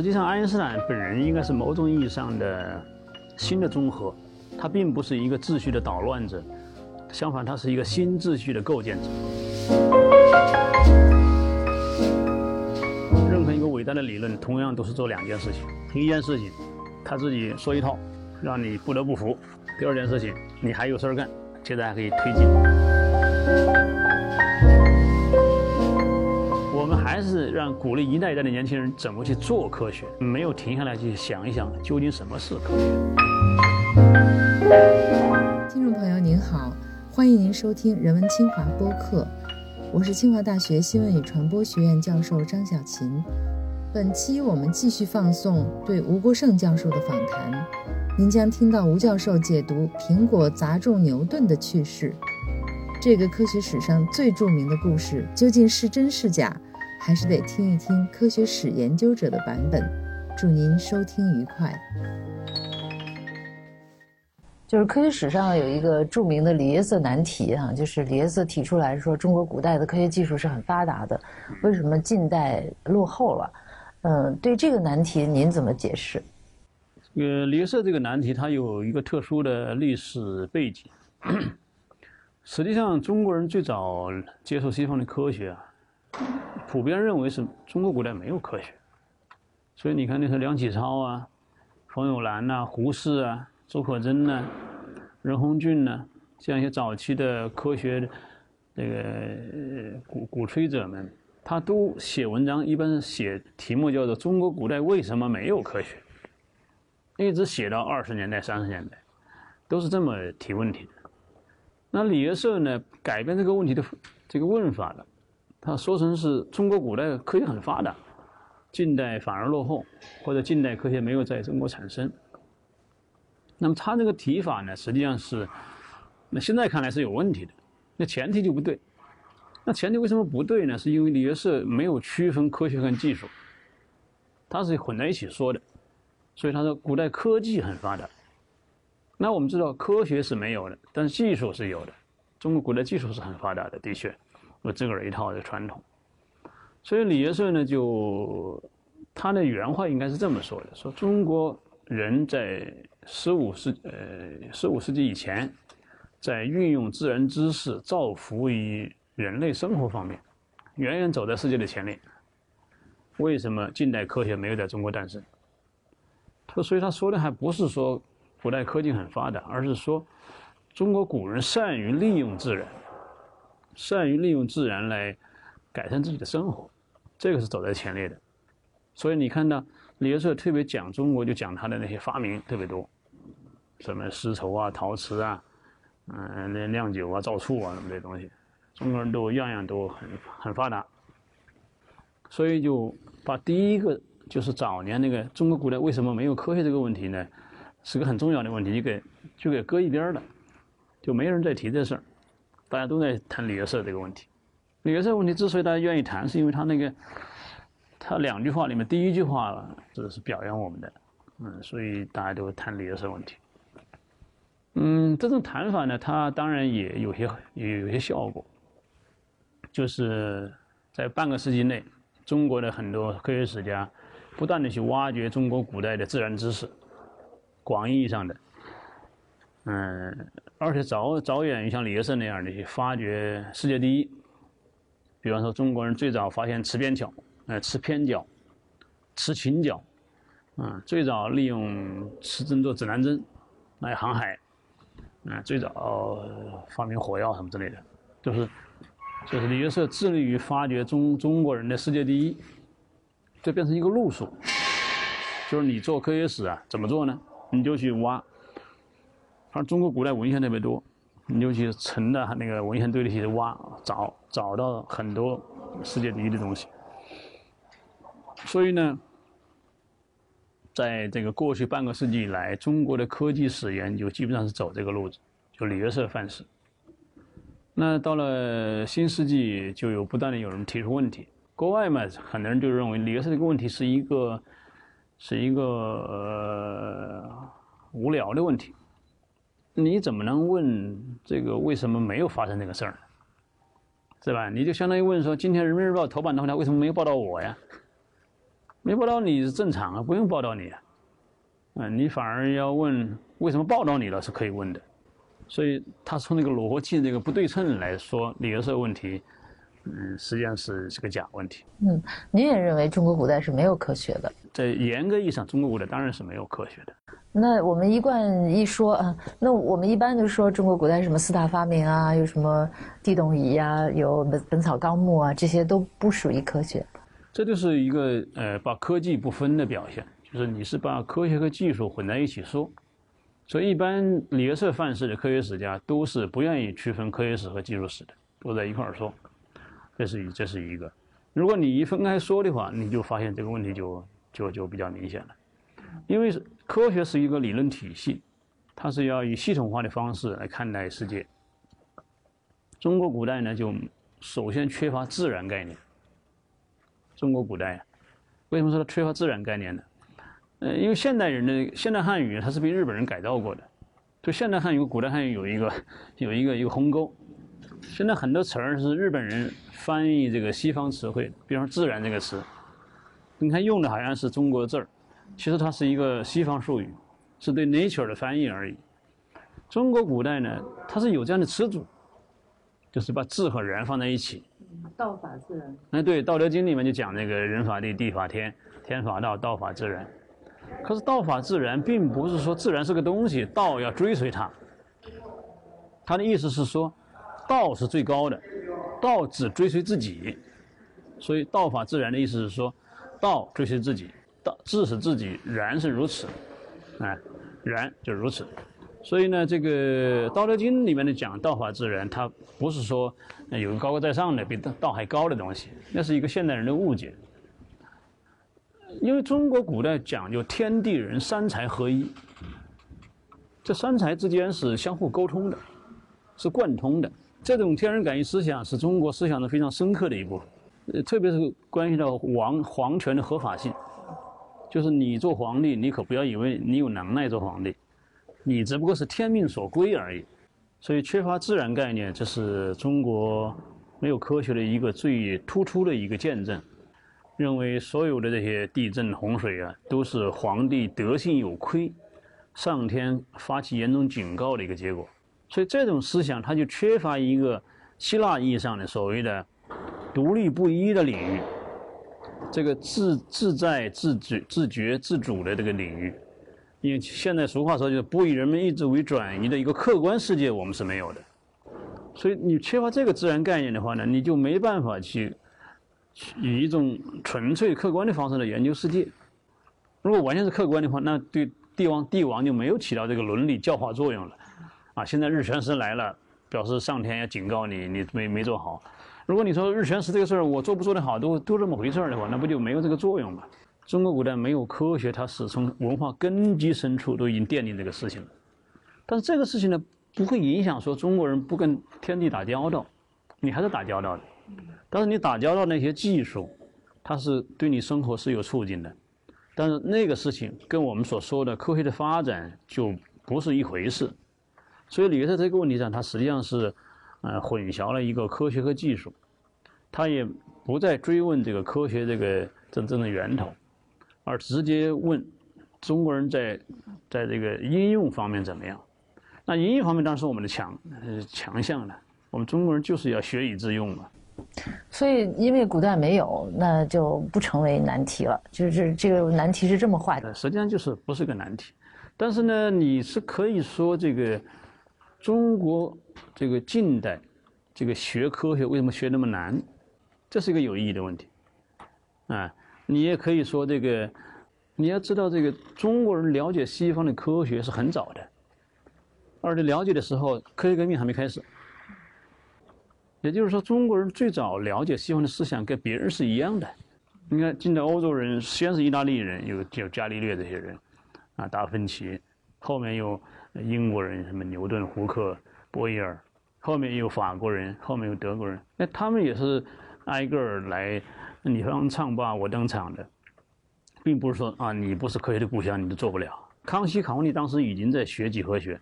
实际上，爱因斯坦本人应该是某种意义上的新的综合，他并不是一个秩序的捣乱者，相反，他是一个新秩序的构建者。任何一个伟大的理论，同样都是做两件事情：第一件事情，他自己说一套，让你不得不服；第二件事情，你还有事儿干，接着还可以推进。还是让鼓励一代一代的年轻人怎么去做科学，没有停下来去想一想究竟什么是科学。听众朋友您好，欢迎您收听人文清华播客，我是清华大学新闻与传播学院教授张小琴。本期我们继续放送对吴国胜教授的访谈，您将听到吴教授解读苹果砸中牛顿的趣事。这个科学史上最著名的故事究竟是真是假？还是得听一听科学史研究者的版本。祝您收听愉快。就是科学史上有一个著名的李耶瑟难题啊，就是李耶瑟提出来说，中国古代的科学技术是很发达的，为什么近代落后了？嗯，对这个难题您怎么解释？呃，李耶瑟这个难题它有一个特殊的历史背景。实际上，中国人最早接受西方的科学啊。普遍认为是中国古代没有科学，所以你看那时候梁启超啊、冯友兰呐、胡适啊、周可桢呐、任鸿俊呐，这样一些早期的科学这个鼓鼓吹者们，他都写文章，一般写题目叫做“中国古代为什么没有科学”，一直写到二十年代、三十年代，都是这么提问题的。那李约瑟呢，改变这个问题的这个问法了。他说成是中国古代科学很发达，近代反而落后，或者近代科学没有在中国产生。那么他这个提法呢，实际上是，那现在看来是有问题的，那前提就不对。那前提为什么不对呢？是因为李约瑟没有区分科学和技术，他是混在一起说的，所以他说古代科技很发达。那我们知道科学是没有的，但是技术是有的，中国古代技术是很发达的，的确。有自个儿一套的传统，所以李约瑟呢，就他的原话应该是这么说的：说中国人在十五世呃十五世纪以前，在运用自然知识造福于人类生活方面，远远走在世界的前列。为什么近代科学没有在中国诞生？他所以他说的还不是说古代科技很发达，而是说中国古人善于利用自然。善于利用自然来改善自己的生活，这个是走在前列的。所以你看到李约瑟特别讲中国，就讲他的那些发明特别多，什么丝绸啊、陶瓷啊，嗯，那酿酒啊、造醋啊什么这东西，中国人都样样都很很发达。所以就把第一个就是早年那个中国古代为什么没有科学这个问题呢，是个很重要的问题，就给就给搁一边了，就没人再提这事儿。大家都在谈李约瑟这个问题。李约瑟问题之所以大家愿意谈，是因为他那个他两句话里面第一句话了这是表扬我们的，嗯，所以大家都会谈李约瑟问题。嗯，这种谈法呢，它当然也有些也有些效果，就是在半个世纪内，中国的很多科学史家不断的去挖掘中国古代的自然知识，广义上的。嗯，而且早早远于像李约瑟那样的去发掘世界第一，比方说中国人最早发现磁边角，呃，磁偏角，磁倾角，啊，最早利用磁针做指南针来航海，啊，最早发明火药什么之类的，就是就是李约瑟致力于发掘中中国人的世界第一，就变成一个路数，就是你做科学史啊，怎么做呢？你就去挖。反正中国古代文献特别多，尤其是沉的那个文献堆里去挖，找找到很多世界第一的东西。所以呢，在这个过去半个世纪以来，中国的科技史研究基本上是走这个路子，就李约瑟范式。那到了新世纪，就有不断的有人提出问题。国外嘛，很多人就认为李约瑟这个问题是一个是一个呃无聊的问题。你怎么能问这个为什么没有发生这个事儿呢？是吧？你就相当于问说，今天《人民日报》头版头条为什么没有报道我呀？没报道你是正常啊，不用报道你啊，嗯，你反而要问为什么报道你了是可以问的，所以他从那个逻辑这个不对称来说，理由是有问题，嗯，实际上是是个假问题。嗯，您也认为中国古代是没有科学的？在严格意义上，中国古代当然是没有科学的。那我们一贯一说啊，那我们一般就说中国古代什么四大发明啊，有什么地动仪呀，有本本草纲目啊，这些都不属于科学。这就是一个呃把科技不分的表现，就是你是把科学和技术混在一起说。所以一般李约瑟范式的科学史家都是不愿意区分科学史和技术史的，都在一块儿说。这是一这是一个。如果你一分开说的话，你就发现这个问题就就就比较明显了。因为科学是一个理论体系，它是要以系统化的方式来看待世界。中国古代呢，就首先缺乏自然概念。中国古代为什么说它缺乏自然概念呢？呃，因为现代人的现代汉语它是被日本人改造过的，就现代汉语和、古代汉语有一个有一个一个鸿沟。现在很多词儿是日本人翻译这个西方词汇，比方说“自然”这个词，你看用的好像是中国字儿。其实它是一个西方术语，是对 nature 的翻译而已。中国古代呢，它是有这样的词组，就是把自和人放在一起。道法自然。哎，对，《道德经》里面就讲那个人法地，地法天，天法道，道法自然。可是道法自然，并不是说自然是个东西，道要追随它。他的意思是说，道是最高的，道只追随自己。所以道法自然的意思是说，道追随自己。道自是自己，然是如此，哎，然就如此。所以呢，这个《道德经》里面的讲道法自然，它不是说有个高高在上的比道还高的东西，那是一个现代人的误解。因为中国古代讲究天地人三才合一，这三才之间是相互沟通的，是贯通的。这种天人感应思想是中国思想的非常深刻的一部分，呃，特别是关系到王皇权的合法性。就是你做皇帝，你可不要以为你有能耐做皇帝，你只不过是天命所归而已。所以缺乏自然概念，这是中国没有科学的一个最突出的一个见证。认为所有的这些地震、洪水啊，都是皇帝德性有亏，上天发起严重警告的一个结果。所以这种思想，它就缺乏一个希腊意义上的所谓的独立不一的领域。这个自自在、自觉、自觉、自主的这个领域，因为现在俗话说就是不以人们意志为转移的一个客观世界，我们是没有的。所以你缺乏这个自然概念的话呢，你就没办法去以一种纯粹客观的方式来研究世界。如果完全是客观的话，那对帝王帝王就没有起到这个伦理教化作用了。啊，现在日全食来了，表示上天要警告你，你没没做好。如果你说日全食这个事儿，我做不做得好，都都这么回事儿的话，那不就没有这个作用吗？中国古代没有科学，它是从文化根基深处都已经奠定这个事情了。但是这个事情呢，不会影响说中国人不跟天地打交道，你还是打交道的。但是你打交道那些技术，它是对你生活是有促进的。但是那个事情跟我们所说的科学的发展就不是一回事。所以李约瑟这个问题上，它实际上是。呃，混淆了一个科学和技术，他也不再追问这个科学这个真正的源头，而直接问中国人在在这个应用方面怎么样？那应用方面当然是我们的强呃强项了。我们中国人就是要学以致用嘛。所以，因为古代没有，那就不成为难题了。就是这个难题是这么画的。实际上就是不是个难题，但是呢，你是可以说这个中国。这个近代，这个学科学为什么学那么难？这是一个有意义的问题，啊，你也可以说这个，你要知道这个中国人了解西方的科学是很早的，而且了解的时候科学革命还没开始，也就是说中国人最早了解西方的思想跟别人是一样的。你看，近代欧洲人先是意大利人，有有伽利略这些人，啊，达芬奇，后面有英国人，什么牛顿、胡克。波伊尔，后面有法国人，后面有德国人，那他们也是挨个儿来，你方唱罢我登场的，并不是说啊，你不是科学的故乡，你都做不了。康熙、康帝当时已经在学几何学，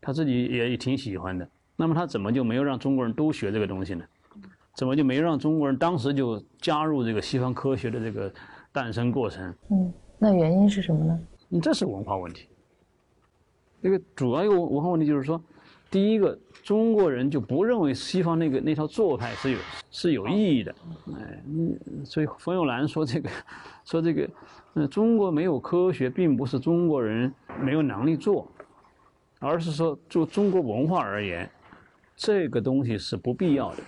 他自己也挺喜欢的。那么他怎么就没有让中国人都学这个东西呢？怎么就没让中国人当时就加入这个西方科学的这个诞生过程。嗯，那原因是什么呢？嗯，这是文化问题。这个主要一个文化问题就是说，第一个，中国人就不认为西方那个那套做派是有是有意义的。哎，嗯，所以冯友兰说这个，说这个，嗯，中国没有科学，并不是中国人没有能力做，而是说就中国文化而言，这个东西是不必要的。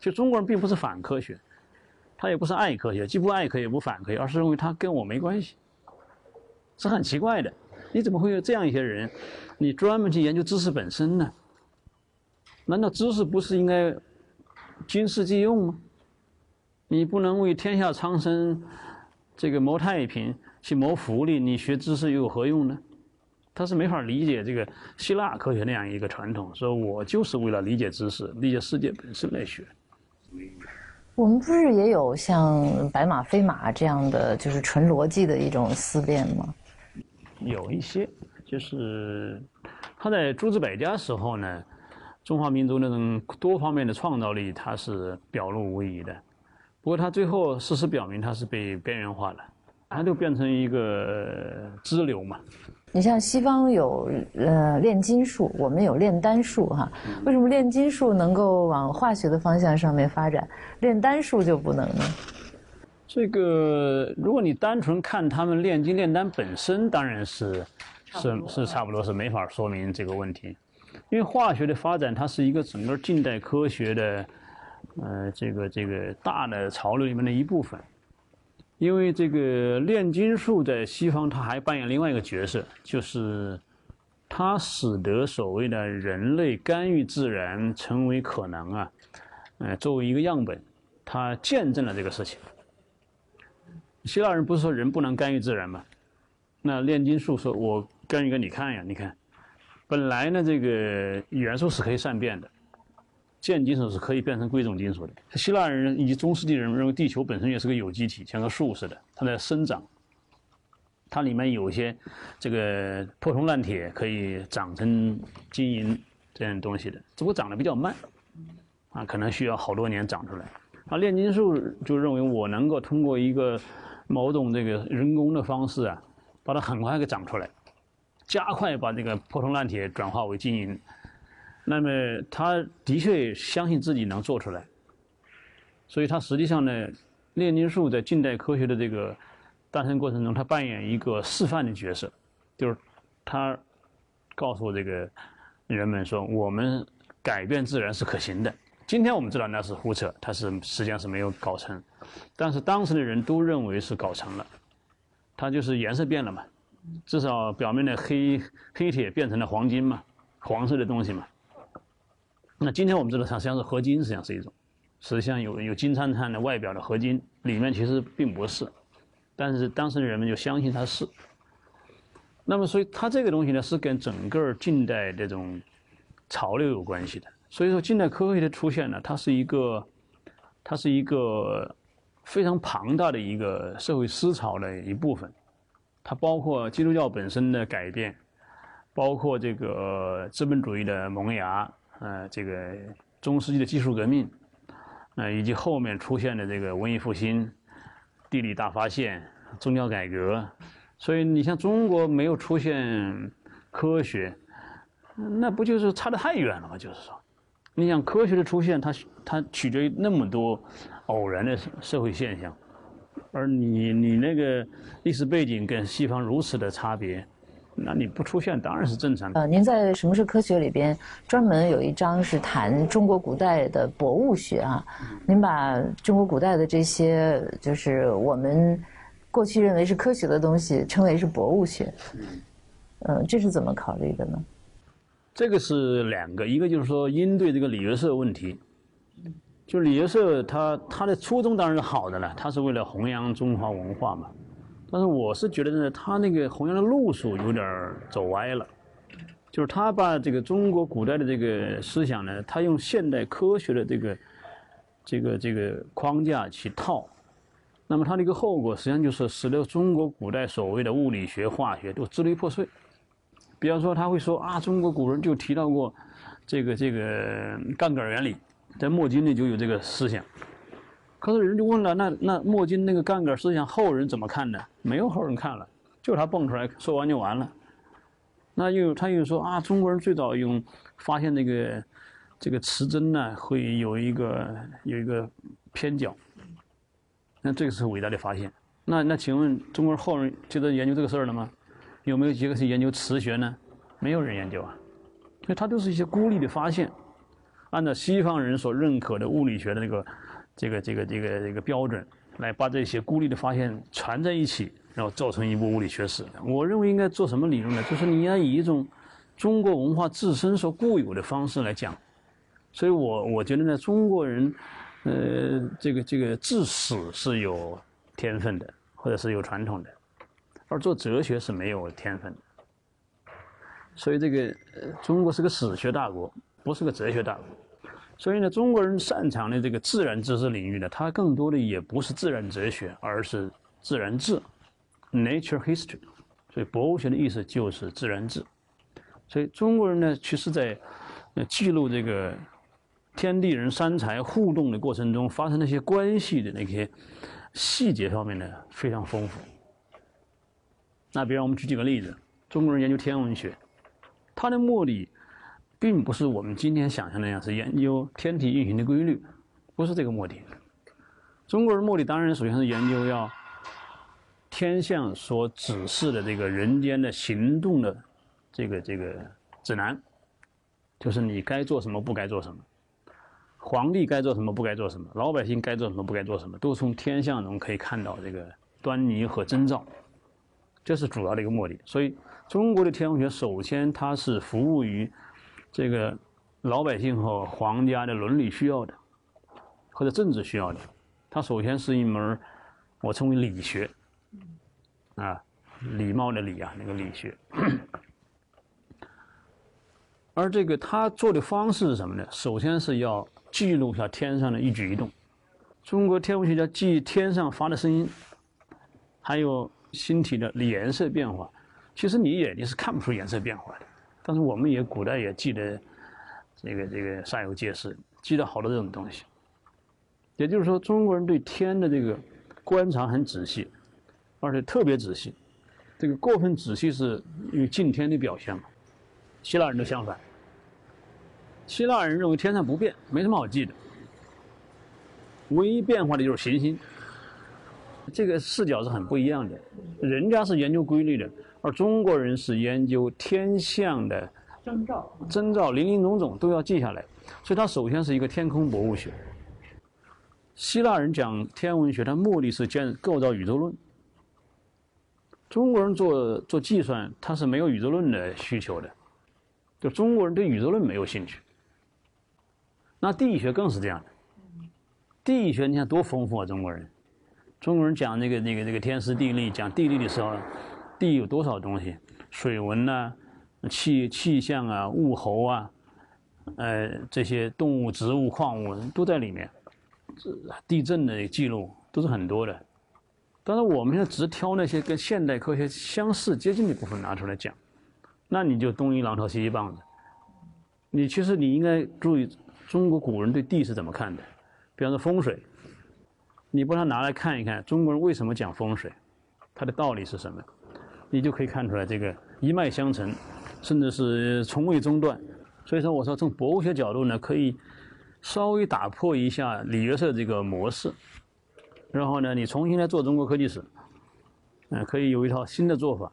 就中国人并不是反科学，他也不是爱科学，既不爱科学也不反科学，而是认为它跟我没关系，是很奇怪的。你怎么会有这样一些人？你专门去研究知识本身呢？难道知识不是应该经世济用吗？你不能为天下苍生这个谋太平，去谋福利，你学知识又有何用呢？他是没法理解这个希腊科学那样一个传统，说我就是为了理解知识、理解世界本身来学。我们不是也有像白马非马这样的，就是纯逻辑的一种思辨吗？有一些，就是他在诸子百家时候呢，中华民族那种多方面的创造力，他是表露无遗的。不过他最后事实表明，他是被边缘化了，他就变成一个支流嘛。你像西方有呃炼金术，我们有炼丹术哈。为什么炼金术能够往化学的方向上面发展，炼丹术就不能呢？这个，如果你单纯看他们炼金炼丹本身，当然是是是差不多是没法说明这个问题，因为化学的发展它是一个整个近代科学的呃这个这个大的潮流里面的一部分。因为这个炼金术在西方，它还扮演另外一个角色，就是它使得所谓的人类干预自然成为可能啊。呃，作为一个样本，它见证了这个事情。希腊人不是说人不能干预自然吗？那炼金术说，我干预给你看呀，你看，本来呢，这个元素是可以善变的。贱金属是可以变成贵重金属的。希腊人以及中世纪人认为地球本身也是个有机体，像个树似的，它在生长。它里面有些这个破铜烂铁可以长成金银这样东西的，只不过长得比较慢，啊，可能需要好多年长出来。啊，炼金术就认为我能够通过一个某种这个人工的方式啊，把它很快给长出来，加快把这个破铜烂铁转化为金银。那么他的确相信自己能做出来，所以他实际上呢，炼金术在近代科学的这个诞生过程中，他扮演一个示范的角色，就是他告诉这个人们说，我们改变自然是可行的。今天我们知道那是胡扯，它是实际上是没有搞成，但是当时的人都认为是搞成了，它就是颜色变了嘛，至少表面的黑黑铁变成了黄金嘛，黄色的东西嘛。那今天我们知道它实际上是合金，实际上是一种，实际上有有金灿灿的外表的合金，里面其实并不是，但是当时的人们就相信它是。那么所以它这个东西呢，是跟整个近代这种潮流有关系的。所以说近代科学的出现呢，它是一个，它是一个非常庞大的一个社会思潮的一部分，它包括基督教本身的改变，包括这个资本主义的萌芽。呃，这个中世纪的技术革命，呃，以及后面出现的这个文艺复兴、地理大发现、宗教改革，所以你像中国没有出现科学，那不就是差得太远了吗？就是说，你想科学的出现，它它取决于那么多偶然的社会现象，而你你那个历史背景跟西方如此的差别。那你不出现当然是正常的。呃，您在《什么是科学》里边专门有一章是谈中国古代的博物学啊。您把中国古代的这些就是我们过去认为是科学的东西称为是博物学。嗯，这是怎么考虑的呢？这个是两个，一个就是说应对这个李约瑟问题。就李约瑟他他的初衷当然是好的了，他是为了弘扬中华文化嘛。但是我是觉得呢，他那个弘扬的路数有点走歪了，就是他把这个中国古代的这个思想呢，他用现代科学的这个这个这个框架去套，那么他的一个后果实际上就是使得中国古代所谓的物理学、化学都支离破碎。比方说，他会说啊，中国古人就提到过这个这个杠杆原理，在墨经里就有这个思想。可是人就问了，那那墨金那个杠杆思想后人怎么看的？没有后人看了，就他蹦出来说完就完了。那又他又说啊，中国人最早用发现那个这个磁针呢，会有一个有一个偏角，那这个是伟大的发现。那那请问中国人后人接着研究这个事儿了吗？有没有几个是研究磁学呢？没有人研究啊，所以它都是一些孤立的发现，按照西方人所认可的物理学的那个。这个这个这个这个标准，来把这些孤立的发现串在一起，然后造成一部物理学史。我认为应该做什么理论呢？就是你要以一种中国文化自身所固有的方式来讲。所以我我觉得呢，中国人，呃，这个这个治史是有天分的，或者是有传统的，而做哲学是没有天分的。所以这个中国是个史学大国，不是个哲学大国。所以呢，中国人擅长的这个自然知识领域呢，它更多的也不是自然哲学，而是自然志 （nature history）。所以博物学的意思就是自然志。所以中国人呢，其实在记录这个天地人三才互动的过程中发生那些关系的那些细节方面呢，非常丰富。那比如我们举几个例子，中国人研究天文学，他的目的。并不是我们今天想象那样，是研究天体运行的规律，不是这个目的。中国人目的当然首先是研究要天象所指示的这个人间的行动的这个这个指南，就是你该做什么，不该做什么，皇帝该做什么，不该做什么，老百姓该做什么，不该做什么，都从天象中可以看到这个端倪和征兆，这是主要的一个目的。所以，中国的天文学首先它是服务于。这个老百姓和皇家的伦理需要的，或者政治需要的，它首先是一门我称为理学，啊，礼貌的礼啊，那个理学。而这个他做的方式是什么呢？首先是要记录下天上的一举一动。中国天文学家记天上发的声音，还有星体的颜色变化。其实你眼睛是看不出颜色变化的。但是我们也古代也记得，这个这个煞有介事，记得好多这种东西。也就是说，中国人对天的这个观察很仔细，而且特别仔细。这个过分仔细是与敬天的表现嘛？希腊人都相反。希腊人认为天上不变，没什么好记的，唯一变化的就是行星。这个视角是很不一样的，人家是研究规律的。而中国人是研究天象的征兆，征兆林林总总都要记下来，所以它首先是一个天空博物学。希腊人讲天文学，它目的是建构造宇宙论。中国人做做计算，他是没有宇宙论的需求的，就中国人对宇宙论没有兴趣。那地理学更是这样的，地理学你看多丰富啊！中国人，中国人讲那个那个那个天时地利，讲地利的时候。地有多少东西？水文呐，气气象啊，物候啊，呃，这些动物、植物、矿物都在里面。这地震的记录都是很多的。但是，我们现在只挑那些跟现代科学相似、接近的部分拿出来讲，那你就东一榔头西一棒子。你其实你应该注意中国古人对地是怎么看的。比方说风水，你把它拿来看一看，中国人为什么讲风水，它的道理是什么？你就可以看出来，这个一脉相承，甚至是从未中断。所以说，我说从博物学角度呢，可以稍微打破一下李约瑟这个模式，然后呢，你重新来做中国科技史，嗯，可以有一套新的做法。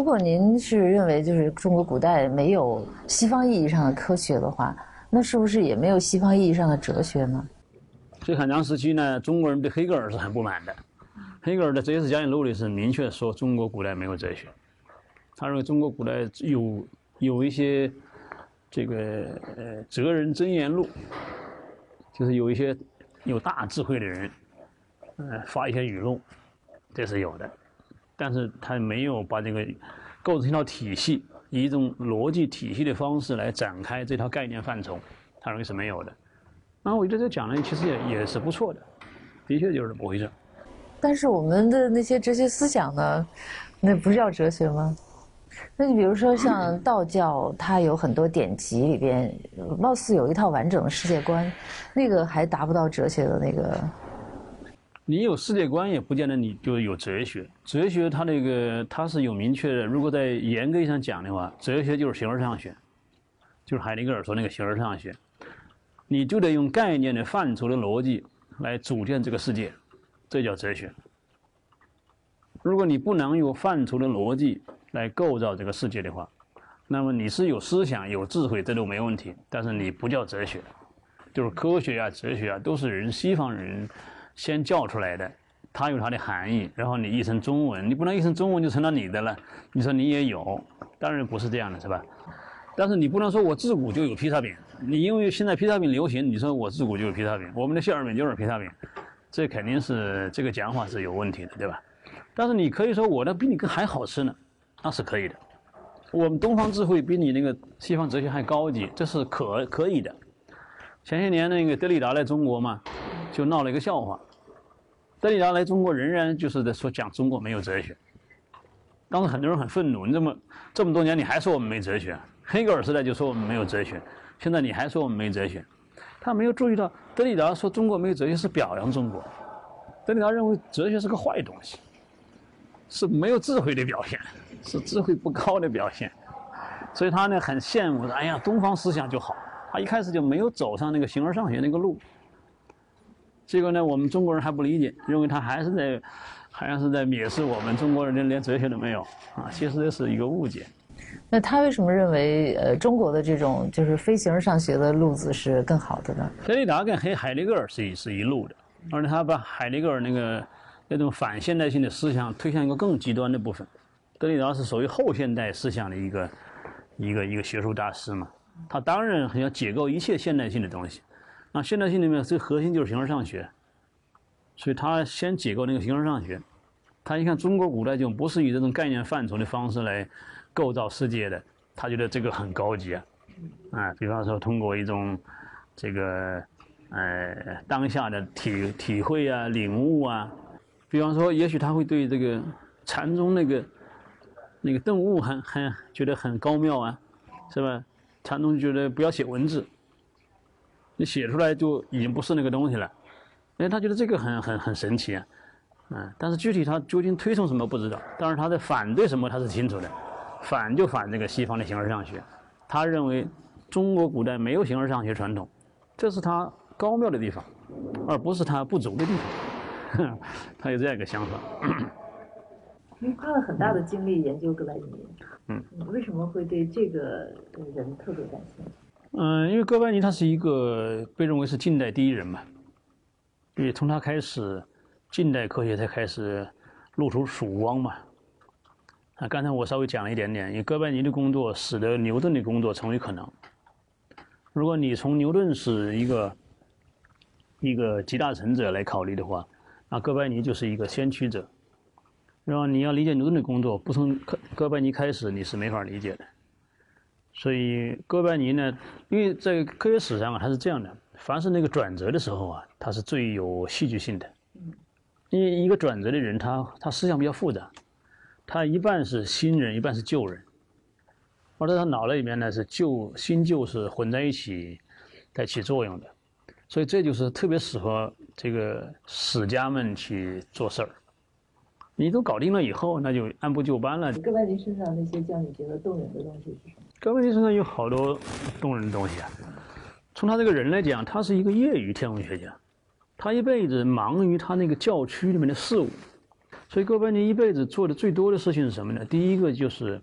如果您是认为就是中国古代没有西方意义上的科学的话，那是不是也没有西方意义上的哲学呢？所以很长时期呢，中国人对黑格尔是很不满的。黑格尔的《哲学史讲演录》里是明确说中国古代没有哲学。他认为中国古代有有一些这个呃哲人真言录，就是有一些有大智慧的人，呃发一些语录，这是有的。但是他没有把这个构成一套体系，以一种逻辑体系的方式来展开这套概念范畴，他认为是没有的。那我觉得这讲的其实也也是不错的，的确就是这么回事。但是我们的那些哲学思想呢，那不叫哲学吗？那你比如说像道教，它有很多典籍里边，貌似有一套完整的世界观，那个还达不到哲学的那个。你有世界观也不见得你就有哲学。哲学它那个它是有明确的，如果在严格意义上讲的话，哲学就是形而上学，就是海德格尔说那个形而上学，你就得用概念的范畴的逻辑来组建这个世界，这叫哲学。如果你不能用范畴的逻辑来构造这个世界的话，那么你是有思想、有智慧，这都没问题。但是你不叫哲学，就是科学啊、哲学啊，都是人西方人先叫出来的，它有它的含义，然后你译成中文，你不能译成中文就成了你的了。你说你也有，当然不是这样的，是吧？但是你不能说我自古就有披萨饼，你因为现在披萨饼流行，你说我自古就有披萨饼，我们的馅儿饼就是披萨饼，这肯定是这个讲法是有问题的，对吧？但是你可以说我的比你更还好吃呢，那是可以的。我们东方智慧比你那个西方哲学还高级，这是可可以的。前些年那个德里达来中国嘛，就闹了一个笑话。德里达来中国仍然就是在说讲中国没有哲学。当时很多人很愤怒，你这么这么多年你还说我们没哲学？黑格尔时代就说我们没有哲学，现在你还说我们没哲学？他没有注意到德里达说中国没有哲学是表扬中国。德里达认为哲学是个坏东西。是没有智慧的表现，是智慧不高的表现，所以他呢很羡慕，哎呀，东方思想就好。他一开始就没有走上那个形而上学那个路。结果呢，我们中国人还不理解，认为他还是在，好像是在蔑视我们中国人，连哲学都没有啊。其实这是一个误解。那他为什么认为呃中国的这种就是非形而上学的路子是更好的呢？德里达跟黑海德格尔是一是一路的，而且他把海德格尔那个。那种反现代性的思想推向一个更极端的部分，德里达是属于后现代思想的一个一个一个学术大师嘛，他当然很要解构一切现代性的东西，那现代性里面最核心就是形而上学，所以他先解构那个形而上学，他一看中国古代就不是以这种概念范畴的方式来构造世界的，他觉得这个很高级啊，啊，比方说通过一种这个呃当下的体体会啊、领悟啊。比方说，也许他会对这个禅宗那个那个顿悟很很觉得很高妙啊，是吧？禅宗觉得不要写文字，你写出来就已经不是那个东西了。哎，他觉得这个很很很神奇啊，嗯。但是具体他究竟推崇什么不知道，但是他在反对什么他是清楚的，反就反这个西方的形而上学。他认为中国古代没有形而上学传统，这是他高妙的地方，而不是他不足的地方。他有这样一个想法。您花了很大的精力研究哥白尼，嗯，为什么会对这个人特别感兴趣？嗯，因为哥白尼他是一个被认为是近代第一人嘛，因为从他开始，近代科学才开始露出曙光嘛。啊，刚才我稍微讲了一点点，因为哥白尼的工作使得牛顿的工作成为可能。如果你从牛顿是一个一个集大成者来考虑的话，那哥白尼就是一个先驱者，然后你要理解牛顿的工作，不从哥哥白尼开始，你是没法理解的。所以哥白尼呢，因为在科学史上啊，它是这样的：凡是那个转折的时候啊，它是最有戏剧性的。因为一个转折的人，他他思想比较复杂，他一半是新人，一半是旧人，或者他脑袋里面呢，是旧新旧是混在一起在起作用的。所以这就是特别适合这个史家们去做事儿。你都搞定了以后，那就按部就班了。哥白尼身上那些叫你觉得动人的东西是什么？哥白尼身上有好多动人的东西啊。从他这个人来讲，他是一个业余天文学家，他一辈子忙于他那个教区里面的事务。所以哥白尼一辈子做的最多的事情是什么呢？第一个就是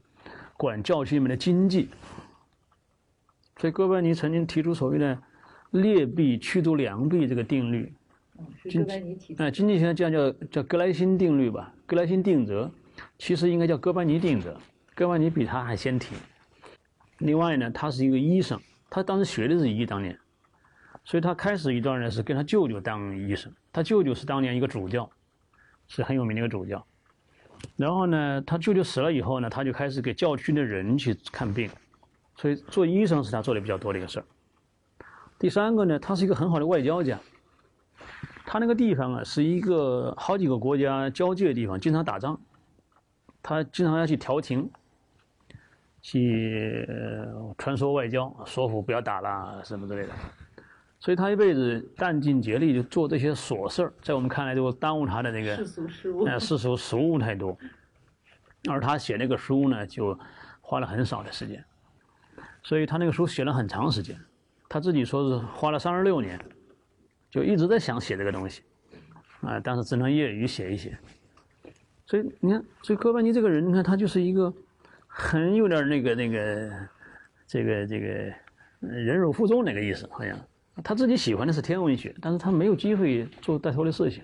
管教区里面的经济。所以哥白尼曾经提出所谓的。劣币驱逐良币这个定律，是哥白尼提哎，经济学家叫叫格莱辛定律吧，格莱辛定则，其实应该叫哥白尼定则，哥白尼比他还先提。另外呢，他是一个医生，他当时学的是医，当年，所以他开始一段呢是跟他舅舅当医生，他舅舅是当年一个主教，是很有名的一个主教。然后呢，他舅舅死了以后呢，他就开始给教区的人去看病，所以做医生是他做的比较多的一个事儿。第三个呢，他是一个很好的外交家。他那个地方啊，是一个好几个国家交界的地方，经常打仗。他经常要去调停，去穿梭外交，说服不要打了什么之类的。所以他一辈子弹尽竭力就做这些琐事儿，在我们看来就耽误他的那个世俗事务，呃，世俗俗务太多。而他写那个书呢，就花了很少的时间，所以他那个书写了很长时间。他自己说是花了三十六年，就一直在想写这个东西，啊，但是只能业余写一写。所以你看，所以哥白尼这个人，你看他就是一个很有点那个那个这个这个忍辱负重那个意思，好像。他自己喜欢的是天文学，但是他没有机会做带头的事情。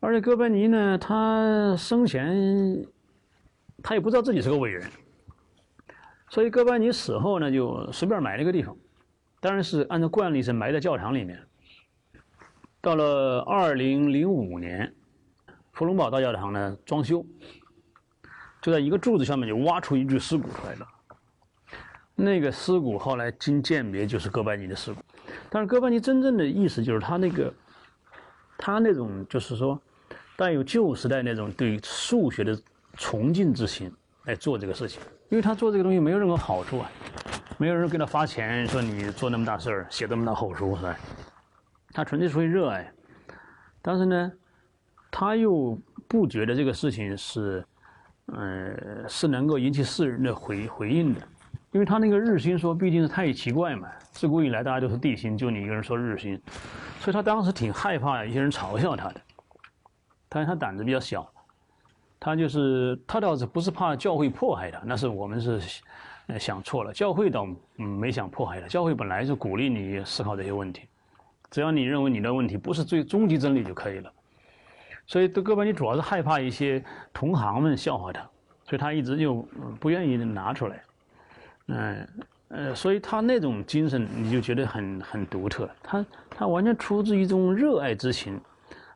而且哥白尼呢，他生前他也不知道自己是个伟人，所以哥白尼死后呢，就随便埋了个地方，当然是按照惯例是埋在教堂里面。到了二零零五年，弗隆堡大教堂呢装修，就在一个柱子下面就挖出一具尸骨出来了。那个尸骨后来经鉴别就是哥白尼的尸骨，但是哥白尼真正的意思就是他那个，他那种就是说带有旧时代那种对数学的崇敬之心来做这个事情，因为他做这个东西没有任何好处啊，没有人给他发钱说你做那么大事儿写这么大厚书是吧？他纯粹出于热爱，但是呢，他又不觉得这个事情是，呃，是能够引起世人的回回应的。因为他那个日心说毕竟是太奇怪嘛，自古以来大家都是地心，就你一个人说日心，所以他当时挺害怕一些人嘲笑他的。但是他胆子比较小，他就是他倒是不是怕教会迫害他，那是我们是想错了，教会倒没想迫害他，教会本来是鼓励你思考这些问题，只要你认为你的问题不是最终极真理就可以了。所以，德哥白尼主要是害怕一些同行们笑话他，所以他一直就不愿意拿出来。嗯，呃，所以他那种精神，你就觉得很很独特。他他完全出自一种热爱之情，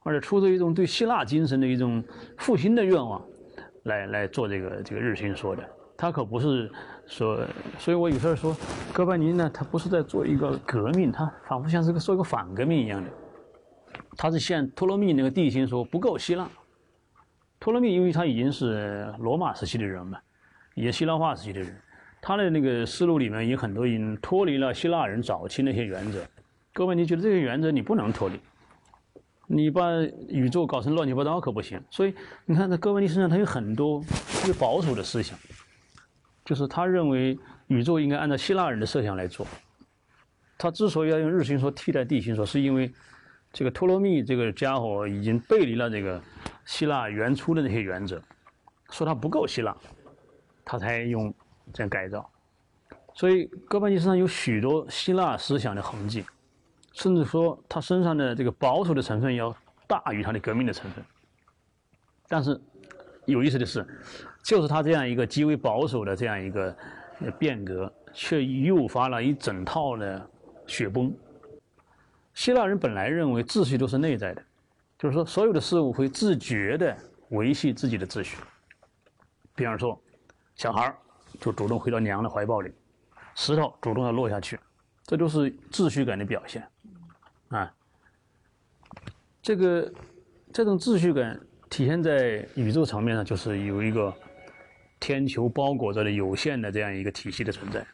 而且出自一种对希腊精神的一种复兴的愿望，来来做这个这个日心说的。他可不是说，所以我有时候说，哥白尼呢，他不是在做一个革命，他仿佛像是个做一个反革命一样的。他是像托勒密那个地心说不够希腊。托勒密因为他已经是罗马时期的人嘛，也希腊化时期的人。他的那个思路里面有很多已经脱离了希腊人早期那些原则。哥白尼觉得这些原则你不能脱离，你把宇宙搞成乱七八糟可不行。所以你看，在哥白尼身上，他有很多特别保守的思想，就是他认为宇宙应该按照希腊人的设想来做。他之所以要用日心说替代地心说，是因为这个托勒密这个家伙已经背离了这个希腊原初的那些原则，说他不够希腊，他才用。这样改造，所以哥白尼身上有许多希腊思想的痕迹，甚至说他身上的这个保守的成分要大于他的革命的成分。但是有意思的是，就是他这样一个极为保守的这样一个变革，却诱发了一整套的雪崩。希腊人本来认为秩序都是内在的，就是说所有的事物会自觉地维系自己的秩序。比方说，小孩儿。就主动回到娘的怀抱里，石头主动要落下去，这都是秩序感的表现，啊，这个这种秩序感体现在宇宙层面上，就是有一个天球包裹着的有限的这样一个体系的存在。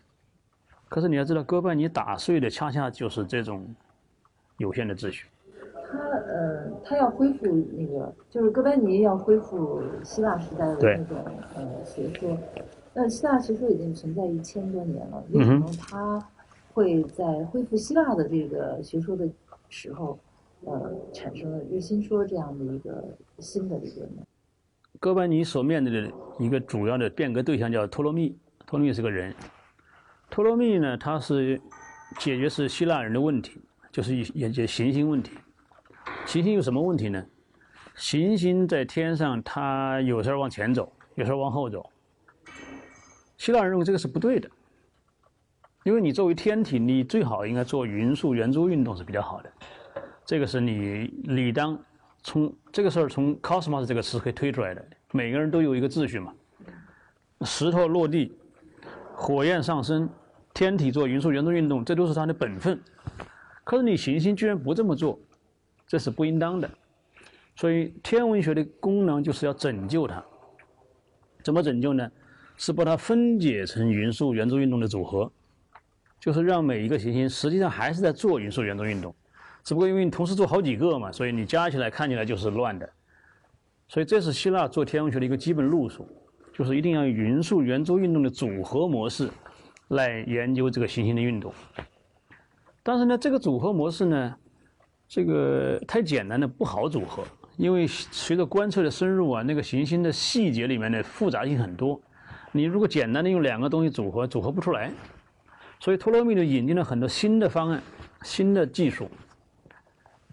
可是你要知道，哥白尼打碎的恰恰就是这种有限的秩序。他呃，他要恢复那个，就是哥白尼要恢复希腊时代的那种呃学说。那希腊学说已经存在一千多年了，为什么他会在恢复希腊的这个学说的时候，呃，产生了日心说这样的一个新的理论呢？哥白尼所面对的一个主要的变革对象叫托勒密，托勒密是个人。托勒密呢，他是解决是希腊人的问题，就是研究行星问题。行星有什么问题呢？行星在天上，它有时候往前走，有时候往后走。希腊人认为这个是不对的，因为你作为天体，你最好应该做匀速圆周运动是比较好的，这个是你理当从这个事儿从 cosmos 这个词可以推出来的。每个人都有一个秩序嘛，石头落地，火焰上升，天体做匀速圆周运动，这都是它的本分。可是你行星居然不这么做，这是不应当的。所以天文学的功能就是要拯救它，怎么拯救呢？是把它分解成匀速圆周运动的组合，就是让每一个行星实际上还是在做匀速圆周运动，只不过因为你同时做好几个嘛，所以你加起来看起来就是乱的。所以这是希腊做天文学的一个基本路数，就是一定要匀速圆周运动的组合模式来研究这个行星的运动。但是呢，这个组合模式呢，这个太简单的不好组合，因为随着观测的深入啊，那个行星的细节里面的复杂性很多。你如果简单的用两个东西组合，组合不出来，所以托勒密就引进了很多新的方案、新的技术。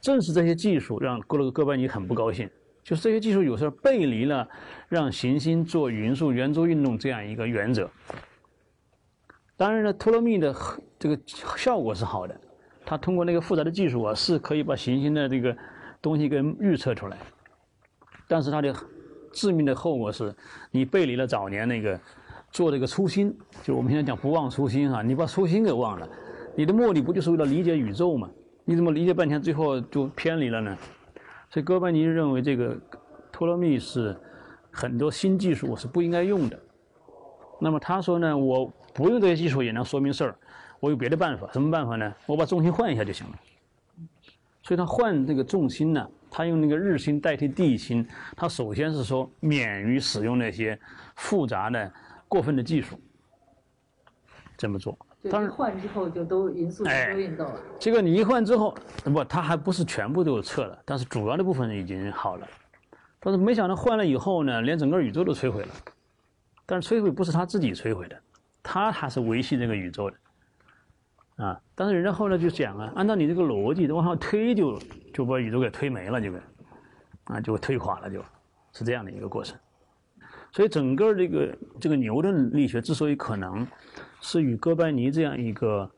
正是这些技术让哥罗哥白尼很不高兴，就是这些技术有时候背离了让行星做匀速圆周运动这样一个原则。当然了，托勒密的这个效果是好的，他通过那个复杂的技术啊，是可以把行星的这个东西给预测出来，但是他的。致命的后果是，你背离了早年那个做这个初心，就我们现在讲不忘初心啊，你把初心给忘了，你的目的不就是为了理解宇宙吗？你怎么理解半天，最后就偏离了呢？所以哥白尼认为这个托勒密是很多新技术是不应该用的。那么他说呢，我不用这些技术也能说明事儿，我有别的办法，什么办法呢？我把重心换一下就行了。所以他换这个重心呢？他用那个日心代替地心，他首先是说免于使用那些复杂的、过分的技术，这么做。但是换之后就都匀速圆周运动了。这个你一换之后，不，他还不是全部都有测了，但是主要的部分已经好了。但是没想到换了以后呢，连整个宇宙都摧毁了。但是摧毁不是他自己摧毁的，他还是维系这个宇宙的。啊！但是人家后来就讲啊，按照你这个逻辑，往上推就就把宇宙给推没了，就给啊，就推垮了，就是这样的一个过程。所以整个这个这个牛顿力学之所以可能，是与哥白尼这样一个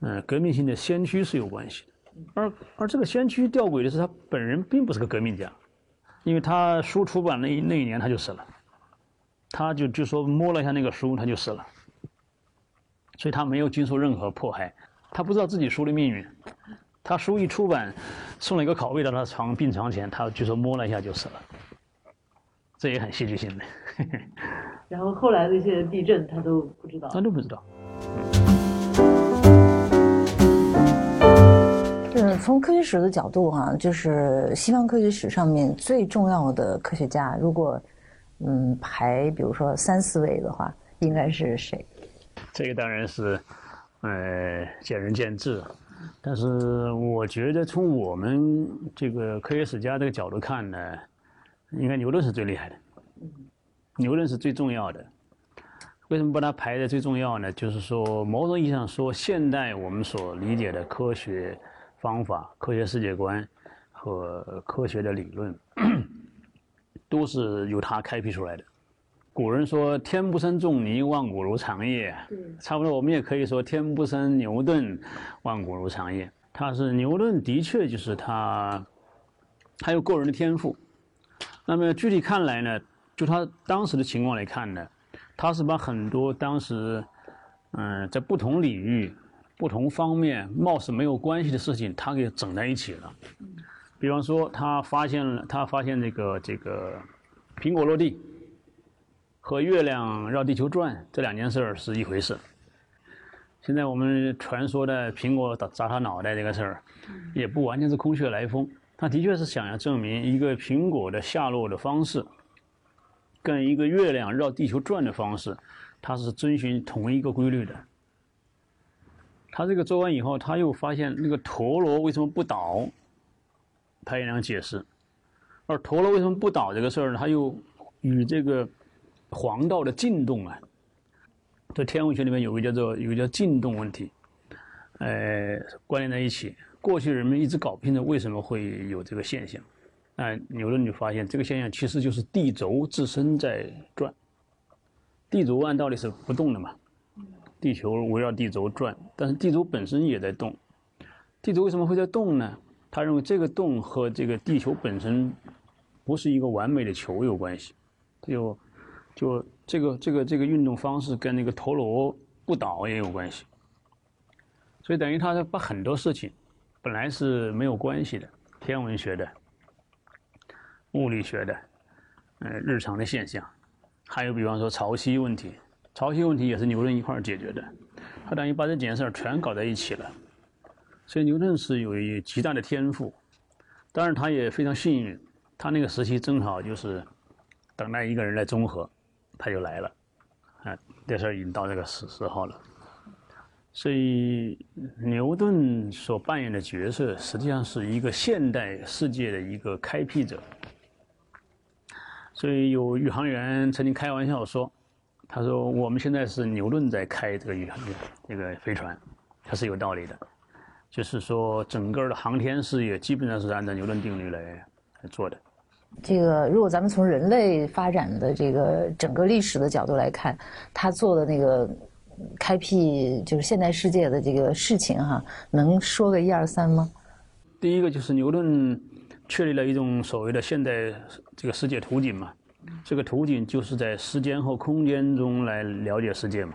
嗯革命性的先驱是有关系的。而而这个先驱吊诡的是，他本人并不是个革命家，因为他书出版那那一年他就死了，他就就说摸了一下那个书，他就死了。所以他没有经受任何迫害，他不知道自己书的命运。他书一出版，送了一个拷贝到他床病床前，他据说摸了一下就死了，这也很戏剧性的。然后后来的一些地震，他都不知道。他都不知道。嗯，从科学史的角度哈，就是西方科学史上面最重要的科学家，如果嗯排，比如说三四位的话，应该是谁？这个当然是，呃，见仁见智，但是我觉得从我们这个科学史家这个角度看呢，应该牛顿是最厉害的，牛顿是最重要的。为什么把它排在最重要呢？就是说，某种意义上说，现代我们所理解的科学方法、科学世界观和科学的理论，都是由他开辟出来的。古人说“天不生仲尼，万古如长夜”，差不多我们也可以说“天不生牛顿，万古如长夜”。他是牛顿，的确就是他，他有过人的天赋。那么具体看来呢，就他当时的情况来看呢，他是把很多当时，嗯，在不同领域、不同方面貌似没有关系的事情，他给整在一起了。比方说，他发现了，他发现这个这个苹果落地。和月亮绕地球转这两件事儿是一回事。现在我们传说的苹果砸砸他脑袋这个事儿，也不完全是空穴来风。他的确是想要证明一个苹果的下落的方式，跟一个月亮绕地球转的方式，它是遵循同一个规律的。他这个做完以后，他又发现那个陀螺为什么不倒，他也能解释。而陀螺为什么不倒这个事儿呢？他又与这个。黄道的进动啊，在天文学里面有个叫做有个叫进动问题，呃，关联在一起。过去人们一直搞不清楚为什么会有这个现象，哎，牛顿就发现这个现象其实就是地轴自身在转。地轴按道理是不动的嘛，地球围绕地轴转，但是地轴本身也在动。地轴为什么会在动呢？他认为这个动和这个地球本身不是一个完美的球有关系，他就。就这个这个这个运动方式跟那个陀螺不倒也有关系，所以等于他把很多事情本来是没有关系的，天文学的、物理学的、呃日常的现象，还有比方说潮汐问题，潮汐问题也是牛顿一块儿解决的，他等于把这几件事儿全搞在一起了。所以牛顿是有一极大的天赋，当然他也非常幸运，他那个时期正好就是等待一个人来综合，他就来了，啊，这事儿已经到这个时时候了。所以牛顿所扮演的角色，实际上是一个现代世界的一个开辟者。所以有宇航员曾经开玩笑说：“他说我们现在是牛顿在开这个宇航这个飞船，他是有道理的。”就是说，整个的航天事业基本上是按照牛顿定律来来做的。这个，如果咱们从人类发展的这个整个历史的角度来看，他做的那个开辟就是现代世界的这个事情哈，能说个一二三吗？第一个就是牛顿确立了一种所谓的现代这个世界图景嘛，这个图景就是在时间和空间中来了解世界嘛。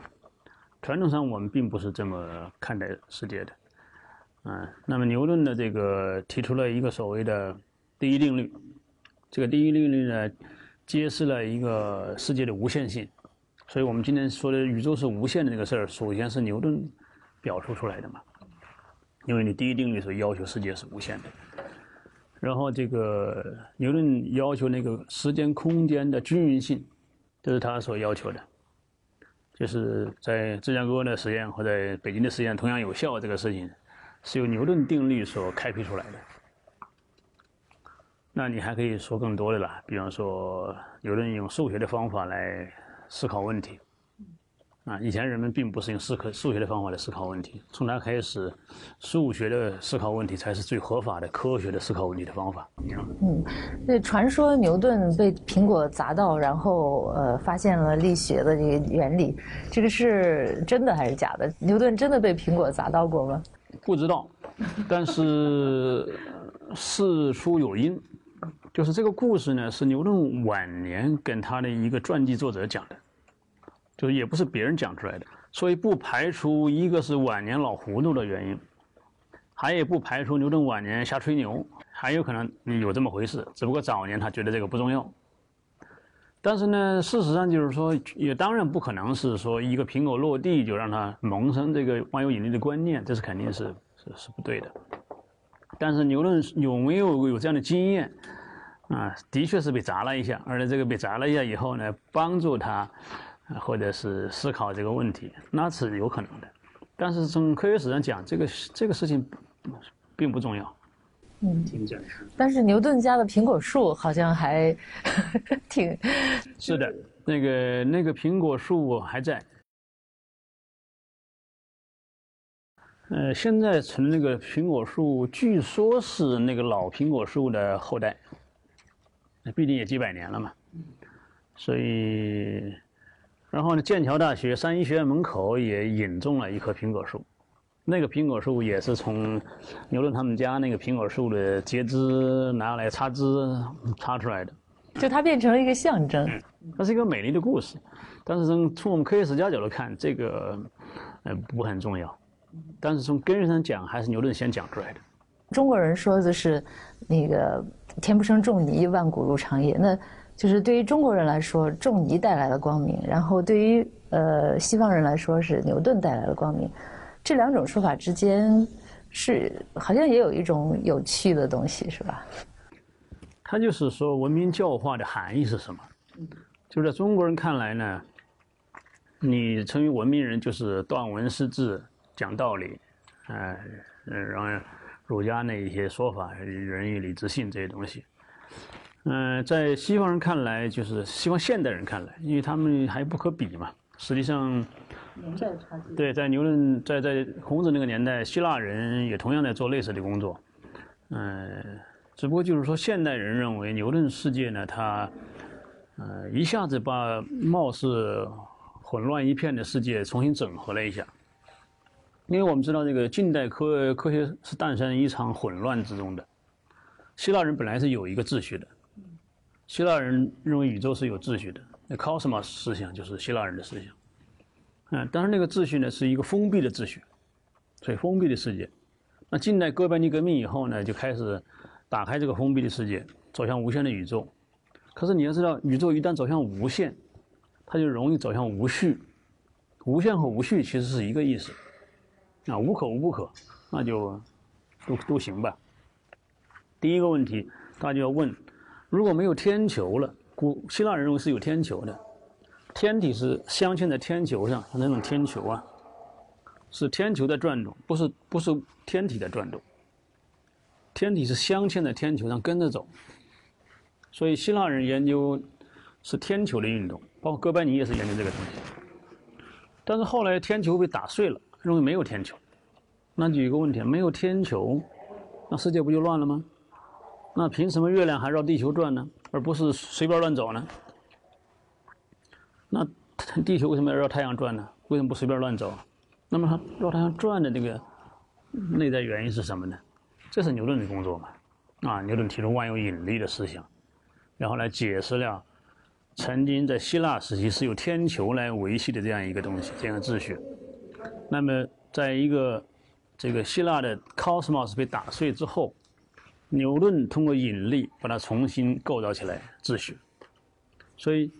传统上我们并不是这么看待世界的。嗯，那么牛顿的这个提出了一个所谓的第一定律，这个第一定律呢，揭示了一个世界的无限性。所以我们今天说的宇宙是无限的这个事儿，首先是牛顿表述出来的嘛。因为你第一定律是要求世界是无限的，然后这个牛顿要求那个时间空间的均匀性，这是他所要求的，就是在芝加哥的实验和在北京的实验同样有效这个事情。是由牛顿定律所开辟出来的。那你还可以说更多的了，比方说有人用数学的方法来思考问题。啊，以前人们并不是用思考数学的方法来思考问题，从他开始，数学的思考问题才是最合法的科学的思考问题的方法。嗯，那传说牛顿被苹果砸到，然后呃发现了力学的这个原理，这个是真的还是假的？牛顿真的被苹果砸到过吗？不知道，但是事出有因，就是这个故事呢，是牛顿晚年跟他的一个传记作者讲的，就是也不是别人讲出来的，所以不排除一个是晚年老糊涂的原因，还也不排除牛顿晚年瞎吹牛，还有可能有这么回事，只不过早年他觉得这个不重要。但是呢，事实上就是说，也当然不可能是说一个苹果落地就让他萌生这个万有引力的观念，这是肯定是是是不对的。但是牛顿有没有有这样的经验啊？的确是被砸了一下，而且这个被砸了一下以后呢，帮助他或者是思考这个问题，那是有可能的。但是从科学史上讲，这个这个事情并不重要。嗯，但是牛顿家的苹果树好像还 挺。是的，那个那个苹果树还在。呃，现在存那个苹果树，据说是那个老苹果树的后代。那毕竟也几百年了嘛，所以，然后呢，剑桥大学三一学院门口也引种了一棵苹果树。那个苹果树也是从牛顿他们家那个苹果树的截枝拿来插枝插出来的，就它变成了一个象征。它是一个美丽的故事，但是从从我们科学史家角度看，这个呃不很重要。但是从根源上讲，还是牛顿先讲出来的。中国人说的是那个“天不生仲尼，万古如长夜”，那就是对于中国人来说，仲尼带来了光明；然后对于呃西方人来说，是牛顿带来了光明。这两种说法之间是好像也有一种有趣的东西，是吧？他就是说，文明教化的含义是什么？就在中国人看来呢，你成为文明人就是断文思治、讲道理，呃，然后儒家那一些说法，仁义礼智信这些东西。嗯，在西方人看来，就是西方现代人看来，因为他们还不可比嘛，实际上。年代差距对，在牛顿在在孔子那个年代，希腊人也同样在做类似的工作，嗯，只不过就是说，现代人认为牛顿世界呢，他，呃，一下子把貌似混乱一片的世界重新整合了一下，因为我们知道这个近代科科学是诞生一场混乱之中的，希腊人本来是有一个秩序的，希腊人认为宇宙是有秩序的，那 cosmos 思想就是希腊人的思想。嗯，但是那个秩序呢是一个封闭的秩序，所以封闭的世界。那近代哥白尼革命以后呢，就开始打开这个封闭的世界，走向无限的宇宙。可是你要知道，宇宙一旦走向无限，它就容易走向无序。无限和无序其实是一个意思，啊，无可无不可，那就都都行吧。第一个问题，大家就要问：如果没有天球了，古希腊人认为是有天球的，天体是镶嵌在天球上，像那种天球啊，是天球在转动，不是不是天体在转动。天体是镶嵌在天球上跟着走，所以希腊人研究是天球的运动，包括哥白尼也是研究这个东西。但是后来天球被打碎了，认为没有天球，那就有一个问题：没有天球，那世界不就乱了吗？那凭什么月亮还绕地球转呢，而不是随便乱走呢？那地球为什么要绕太阳转呢？为什么不随便乱走？那么它绕太阳转的这个内在原因是什么呢？这是牛顿的工作嘛？啊，牛顿提出万有引力的思想，然后来解释了。曾经在希腊时期是由天球来维系的这样一个东西，这样的秩序。那么，在一个这个希腊的 cosmos 被打碎之后，牛顿通过引力把它重新构造起来秩序。所以，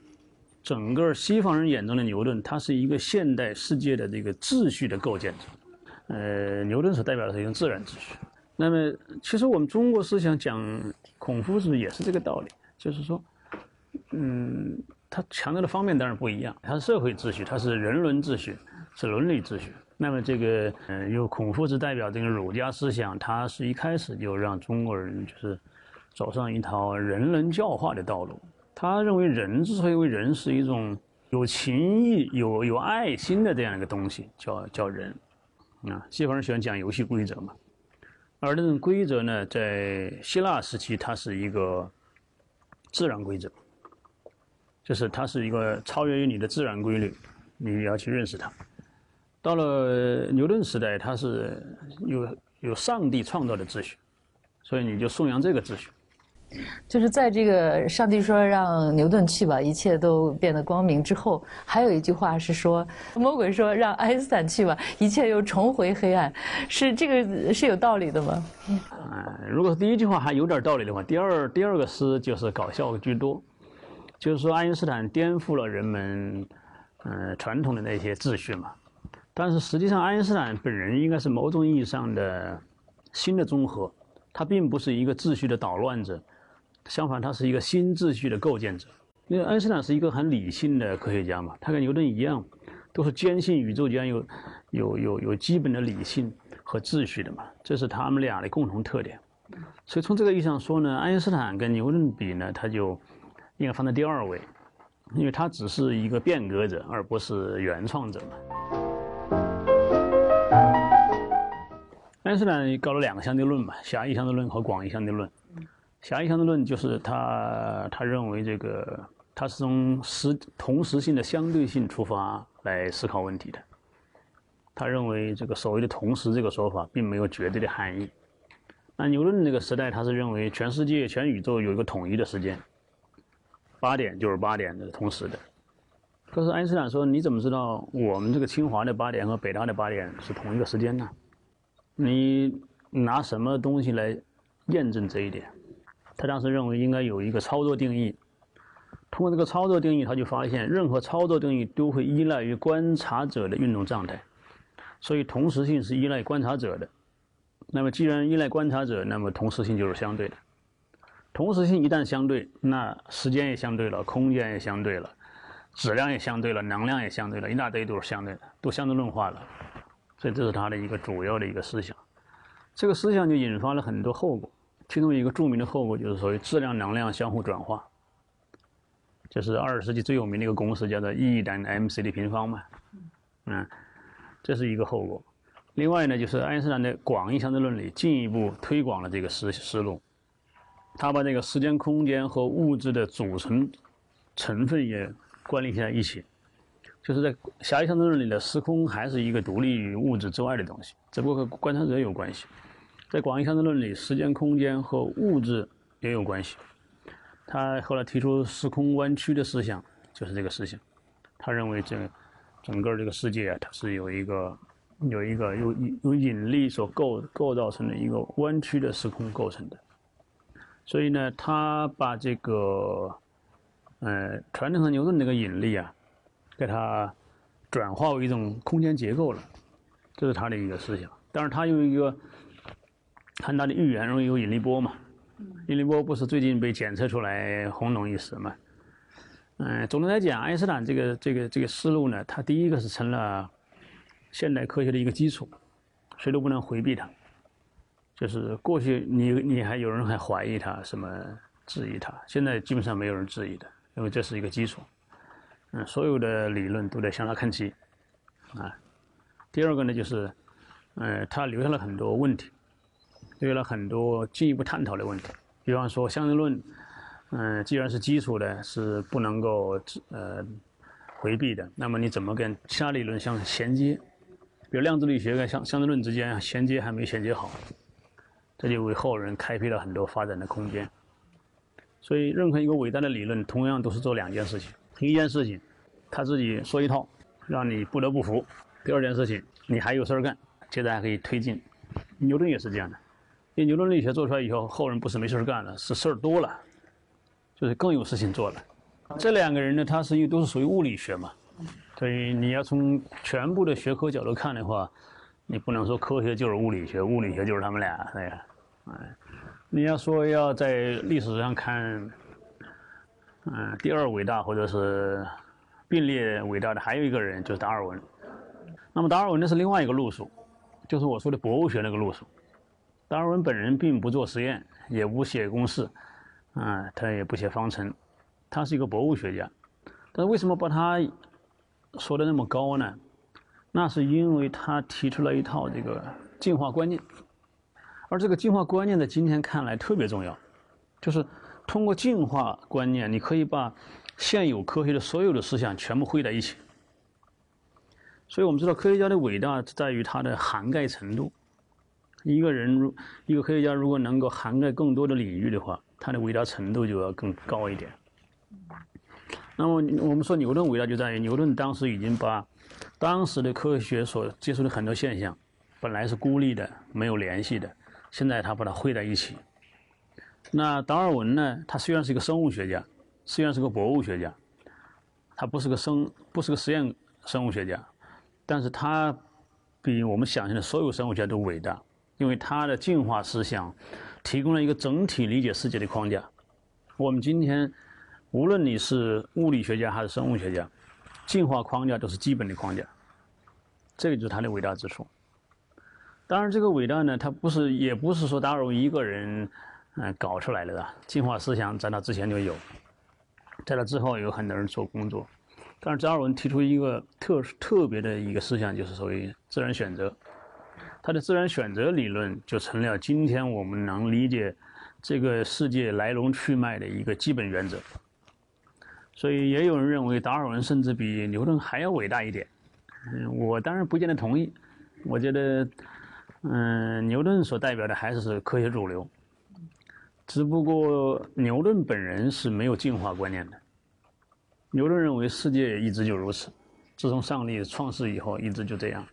整个西方人眼中的牛顿，他是一个现代世界的这个秩序的构建者。呃，牛顿所代表的是一种自然秩序。那么，其实我们中国思想讲孔夫子也是这个道理，就是说。嗯，他强调的方面当然不一样。他是社会秩序，他是人伦秩序，是伦理秩序。那么这个，嗯，由孔夫子代表这个儒家思想，他是一开始就让中国人就是走上一套人伦教化的道路。他认为人之所以为人，是一种有情义、有有爱心的这样一个东西，叫叫人。啊，西方人喜欢讲游戏规则嘛，而这种规则呢，在希腊时期，它是一个自然规则。就是它是一个超越于你的自然规律，你要去认识它。到了牛顿时代，它是有有上帝创造的秩序，所以你就颂扬这个秩序。就是在这个上帝说让牛顿去吧，一切都变得光明之后，还有一句话是说，魔鬼说让爱因斯坦去吧，一切又重回黑暗，是这个是有道理的吗？嗯，如果第一句话还有点道理的话，第二第二个诗就是搞笑居多。就是说，爱因斯坦颠覆了人们，嗯，传统的那些秩序嘛。但是实际上，爱因斯坦本人应该是某种意义上的新的综合，他并不是一个秩序的捣乱者，相反，他是一个新秩序的构建者。因为爱因斯坦是一个很理性的科学家嘛，他跟牛顿一样，都是坚信宇宙间有有有有基本的理性和秩序的嘛，这是他们俩的共同特点。所以从这个意义上说呢，爱因斯坦跟牛顿比呢，他就。应该放在第二位，因为他只是一个变革者，而不是原创者嘛。爱因斯坦搞了两个相对论嘛，狭义相对论和广义相对论。狭义相对论就是他他认为这个他是从时同时性的相对性出发来思考问题的。他认为这个所谓的同时这个说法并没有绝对的含义。那牛顿那个时代，他是认为全世界全宇宙有一个统一的时间。八点就是八点的同时的，可是爱因斯坦说：“你怎么知道我们这个清华的八点和北大的八点是同一个时间呢？你拿什么东西来验证这一点？”他当时认为应该有一个操作定义，通过这个操作定义，他就发现任何操作定义都会依赖于观察者的运动状态，所以同时性是依赖观察者的。那么既然依赖观察者，那么同时性就是相对的。同时性一旦相对，那时间也相对了，空间也相对了，质量也相对了，能量也相对了，一大堆都是相对的，都相对论化了。所以这是他的一个主要的一个思想。这个思想就引发了很多后果，其中一个著名的后果就是所谓质量能量相互转化，就是二十世纪最有名的一个公式，叫做 E 等于 mc 的平方嘛。嗯，这是一个后果。另外呢，就是爱因斯坦的广义相对论里进一步推广了这个思思路。他把这个时间、空间和物质的组成成分也关联在一起，就是在狭义相对论里的时空还是一个独立于物质之外的东西，只不过和观察者有关系。在广义相对论里，时间、空间和物质也有关系。他后来提出时空弯曲的思想，就是这个思想。他认为这整个这个世界啊，它是有一个有一个由由引力所构构造成的一个弯曲的时空构成的。所以呢，他把这个，呃，传统上牛顿那个引力啊，给它转化为一种空间结构了，这是他的一个思想。但是他有一个很大的预言，容易有引力波嘛。引力波不是最近被检测出来轰动一时嘛？嗯，总的来讲，爱因斯坦这个这个这个思路呢，他第一个是成了现代科学的一个基础，谁都不能回避它。就是过去你你还有人还怀疑他什么质疑他，现在基本上没有人质疑的，因为这是一个基础。嗯，所有的理论都得向他看齐，啊。第二个呢，就是，呃，他留下了很多问题，留下了很多进一步探讨的问题。比方说，相对论，嗯，既然是基础的，是不能够呃回避的，那么你怎么跟其他理论相衔接？比如量子力学跟相相对论之间衔接还没衔接好，这就为后人开辟了很多发展的空间。所以，任何一个伟大的理论，同样都是做两件事情。第一件事情，他自己说一套，让你不得不服；第二件事情，你还有事儿干，接着还可以推进。牛顿也是这样的，因为牛顿力学做出来以后，后人不是没事儿干了，是事儿多了，就是更有事情做了。这两个人呢，他是因为都是属于物理学嘛，所以你要从全部的学科角度看的话，你不能说科学就是物理学，物理学就是他们俩，对呀，哎，你要说要在历史上看。嗯，第二伟大或者是并列伟大的还有一个人就是达尔文。那么达尔文那是另外一个路数，就是我说的博物学那个路数。达尔文本人并不做实验，也不写公式，啊，他也不写方程，他是一个博物学家。但是为什么把他说的那么高呢？那是因为他提出了一套这个进化观念，而这个进化观念在今天看来特别重要，就是。通过进化观念，你可以把现有科学的所有的思想全部汇在一起。所以我们知道，科学家的伟大在于它的涵盖程度。一个人如一个科学家如果能够涵盖更多的领域的话，他的伟大程度就要更高一点。那么我们说牛顿伟大就在于牛顿当时已经把当时的科学所接触的很多现象，本来是孤立的、没有联系的，现在他把它汇在一起。那达尔文呢？他虽然是一个生物学家，虽然是个博物学家，他不是个生，不是个实验生物学家，但是他比我们想象的所有生物学家都伟大，因为他的进化思想提供了一个整体理解世界的框架。我们今天无论你是物理学家还是生物学家，进化框架都是基本的框架，这个就是他的伟大之处。当然，这个伟大呢，他不是，也不是说达尔文一个人。嗯，搞出来了的进化思想，在那之前就有，在那之后有很多人做工作，但是达尔文提出一个特特别的一个思想，就是所谓自然选择，他的自然选择理论就成了今天我们能理解这个世界来龙去脉的一个基本原则。所以也有人认为达尔文甚至比牛顿还要伟大一点。嗯，我当然不见得同意，我觉得，嗯，牛顿所代表的还是科学主流。只不过牛顿本人是没有进化观念的。牛顿认为世界一直就如此，自从上帝创世以后一直就这样。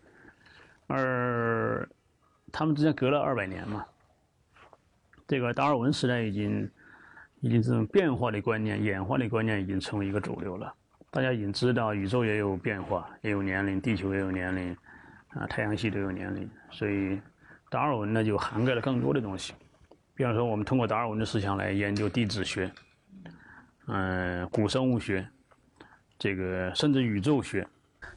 而他们之间隔了二百年嘛，这个达尔文时代已经已经这种变化的观念、演化的观念已经成为一个主流了。大家已经知道宇宙也有变化，也有年龄，地球也有年龄，啊，太阳系都有年龄，所以达尔文呢就涵盖了更多的东西。比方说，我们通过达尔文的思想来研究地质学，嗯，古生物学，这个甚至宇宙学。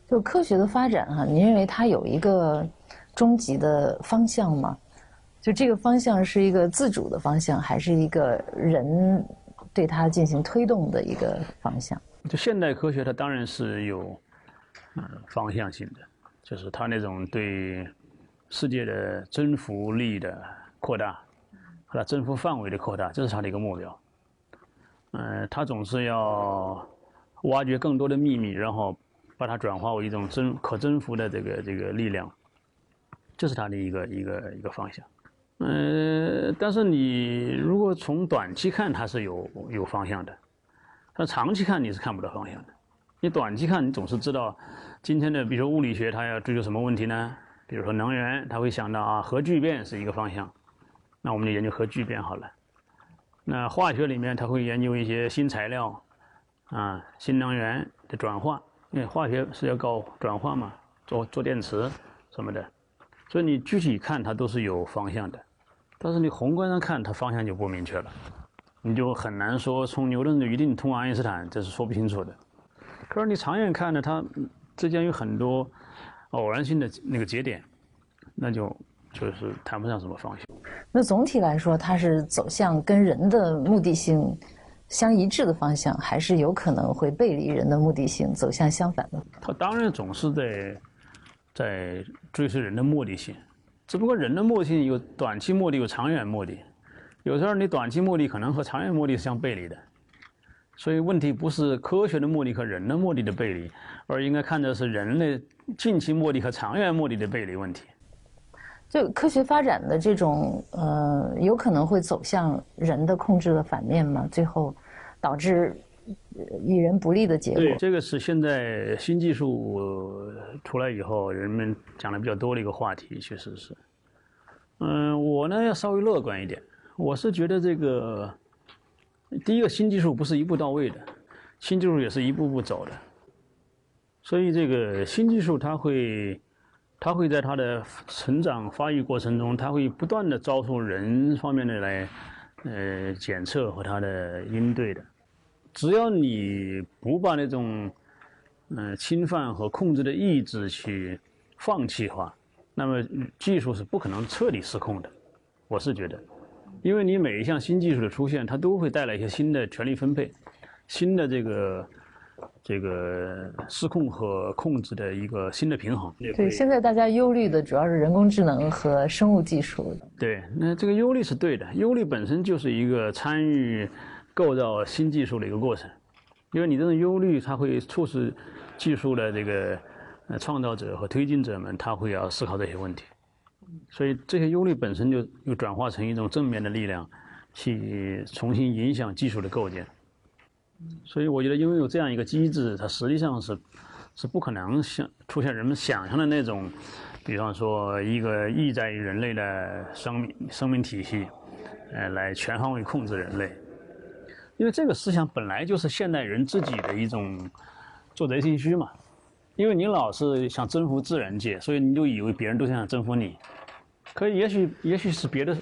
就科学的发展哈，您认为它有一个终极的方向吗？就这个方向是一个自主的方向，还是一个人对它进行推动的一个方向？就现代科学，它当然是有嗯方向性的，就是它那种对世界的征服力的扩大。它征服范围的扩大，这是它的一个目标。嗯，它总是要挖掘更多的秘密，然后把它转化为一种征可征服的这个这个力量，这是它的一个一个一个方向。嗯，但是你如果从短期看，它是有有方向的；但长期看，你是看不到方向的。你短期看，你总是知道今天的，比如说物理学，它要追求什么问题呢？比如说能源，它会想到啊，核聚变是一个方向。那我们就研究核聚变好了。那化学里面，它会研究一些新材料，啊，新能源的转化，因为化学是要搞转化嘛，做做电池什么的，所以你具体看它都是有方向的，但是你宏观上看它方向就不明确了，你就很难说从牛顿就一定通往爱因斯坦，这是说不清楚的。可是你长远看呢，它之间有很多偶然性的那个节点，那就就是谈不上什么方向。那总体来说，它是走向跟人的目的性相一致的方向，还是有可能会背离人的目的性，走向相反的？它当然总是在在追随人的目的性，只不过人的目的性有短期目的，有长远目的。有时候你短期目的可能和长远目的是相背离的。所以问题不是科学的目的和人的目的的背离，而应该看的是人类近期目的和长远目的的背离问题。就科学发展的这种呃，有可能会走向人的控制的反面吗？最后导致与人不利的结果。对，这个是现在新技术出来以后，人们讲的比较多的一个话题，确实是。嗯，我呢要稍微乐观一点，我是觉得这个。第一个新技术不是一步到位的，新技术也是一步步走的，所以这个新技术它会，它会在它的成长发育过程中，它会不断的遭受人方面的来，呃，检测和它的应对的。只要你不把那种，嗯，侵犯和控制的意志去放弃化，那么技术是不可能彻底失控的。我是觉得。因为你每一项新技术的出现，它都会带来一些新的权力分配，新的这个这个失控和控制的一个新的平衡。对，现在大家忧虑的主要是人工智能和生物技术。对，那这个忧虑是对的，忧虑本身就是一个参与构造新技术的一个过程，因为你这种忧虑，它会促使技术的这个呃创造者和推进者们，他会要思考这些问题。所以这些忧虑本身就又转化成一种正面的力量，去重新影响技术的构建。所以我觉得，因为有这样一个机制，它实际上是是不可能像出现人们想象的那种，比方说一个意在于人类的生命生命体系，呃，来全方位控制人类。因为这个思想本来就是现代人自己的一种做贼心虚嘛。因为你老是想征服自然界，所以你就以为别人都想征服你。可也许，也许是别的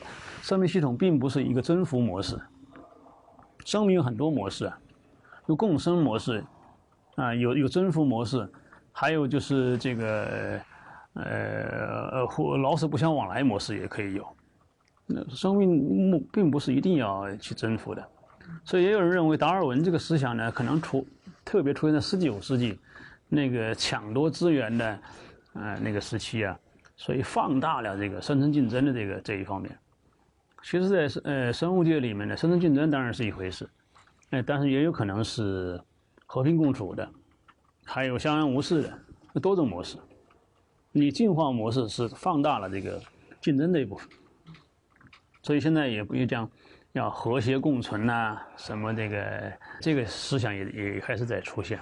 生命系统并不是一个征服模式。生命有很多模式啊，有共生模式，啊，有有征服模式，还有就是这个呃呃或老死不相往来模式也可以有。那生命目并不是一定要去征服的，所以也有人认为达尔文这个思想呢，可能出特别出现在十九世纪那个抢夺资源的啊那个时期啊。所以放大了这个生存竞争的这个这一方面。其实，在呃生物界里面呢，生存竞争当然是一回事，哎，但是也有可能是和平共处的，还有相安无事的多种模式。你进化模式是放大了这个竞争的一部分。所以现在也不用讲要和谐共存呐，什么这个这个思想也也开始在出现。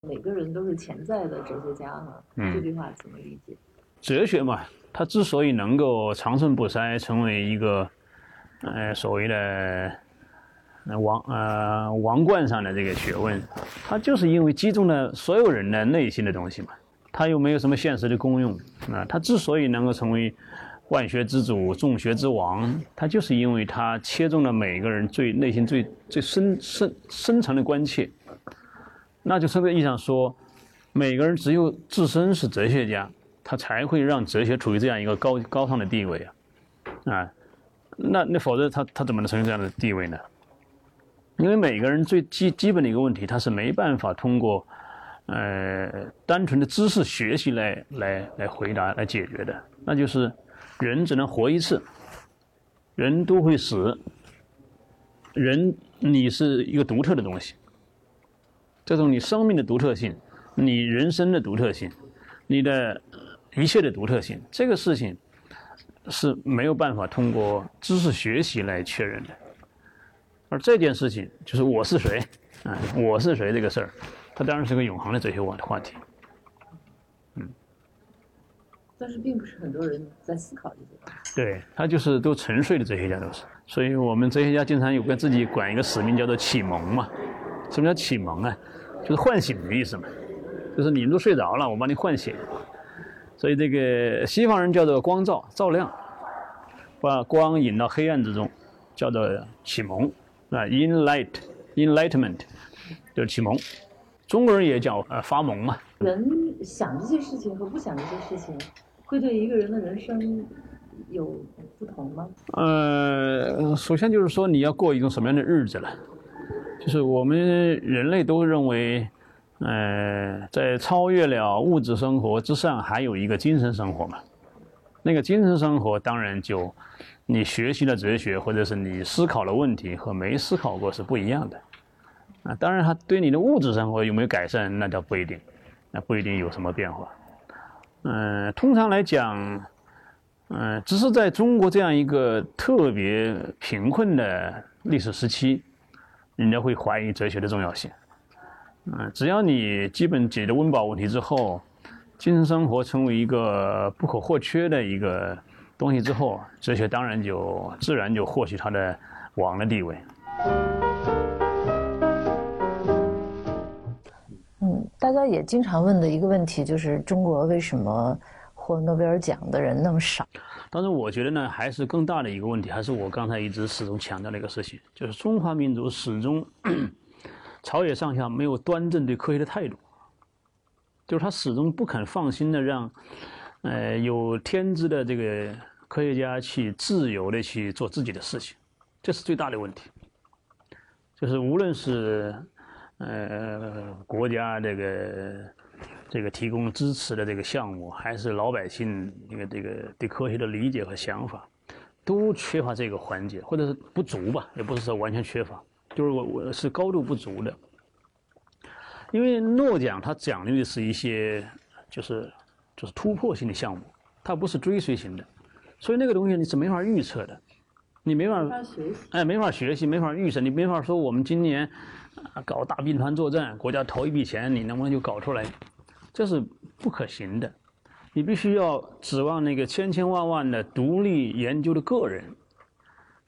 每个人都是潜在的哲学家哈，这句话怎么理解？哲学嘛，它之所以能够长盛不衰，成为一个，呃，所谓的王呃王冠上的这个学问，它就是因为击中了所有人的内心的东西嘛。它又没有什么现实的功用啊。它之所以能够成为万学之祖、众学之王，它就是因为它切中了每个人最内心最最深深深层的关切。那就这个意义上说，每个人只有自身是哲学家。他才会让哲学处于这样一个高高尚的地位啊，啊，那那否则他他怎么能成为这样的地位呢？因为每个人最基基本的一个问题，他是没办法通过呃单纯的知识学习来来来回答来解决的，那就是人只能活一次，人都会死，人你是一个独特的东西，这种你生命的独特性，你人生的独特性，你的。一切的独特性，这个事情是没有办法通过知识学习来确认的。而这件事情就是我是谁，啊，我是谁这个事儿，它当然是个永恒的哲学话话题。嗯，但是并不是很多人在思考这些。对他就是都沉睡的哲学家都是，所以我们哲学家经常有个自己管一个使命叫做启蒙嘛。什么叫启蒙啊？就是唤醒的意思嘛。就是你们都睡着了，我把你唤醒。所以这个西方人叫做光照，照亮，把光引到黑暗之中，叫做启蒙啊，enlight，enlightenment，就是启蒙。中国人也叫呃发蒙嘛。人想这些事情和不想这些事情，会对一个人的人生有不同吗？呃，首先就是说你要过一种什么样的日子了，就是我们人类都认为。呃，在超越了物质生活之上，还有一个精神生活嘛？那个精神生活当然就，你学习了哲学，或者是你思考了问题和没思考过是不一样的。啊，当然，它对你的物质生活有没有改善，那倒不一定，那不一定有什么变化。嗯，通常来讲，嗯，只是在中国这样一个特别贫困的历史时期，人家会怀疑哲学的重要性。嗯，只要你基本解决温饱问题之后，精神生活成为一个不可或缺的一个东西之后，哲学当然就自然就获取它的王的地位。嗯，大家也经常问的一个问题就是，中国为什么获诺贝尔奖的人那么少？但是我觉得呢，还是更大的一个问题，还是我刚才一直始终强调的一个事情，就是中华民族始终。朝野上下没有端正对科学的态度，就是他始终不肯放心的让，呃，有天资的这个科学家去自由的去做自己的事情，这是最大的问题。就是无论是呃国家这个这个提供支持的这个项目，还是老百姓这个这个对科学的理解和想法，都缺乏这个环节，或者是不足吧，也不是说完全缺乏。就是我我是高度不足的，因为诺奖它奖励的是一些就是就是突破性的项目，它不是追随型的，所以那个东西你是没法预测的，你没法哎没法学习，没法预测，你没法说我们今年啊搞大兵团作战，国家投一笔钱，你能不能就搞出来？这是不可行的，你必须要指望那个千千万万的独立研究的个人。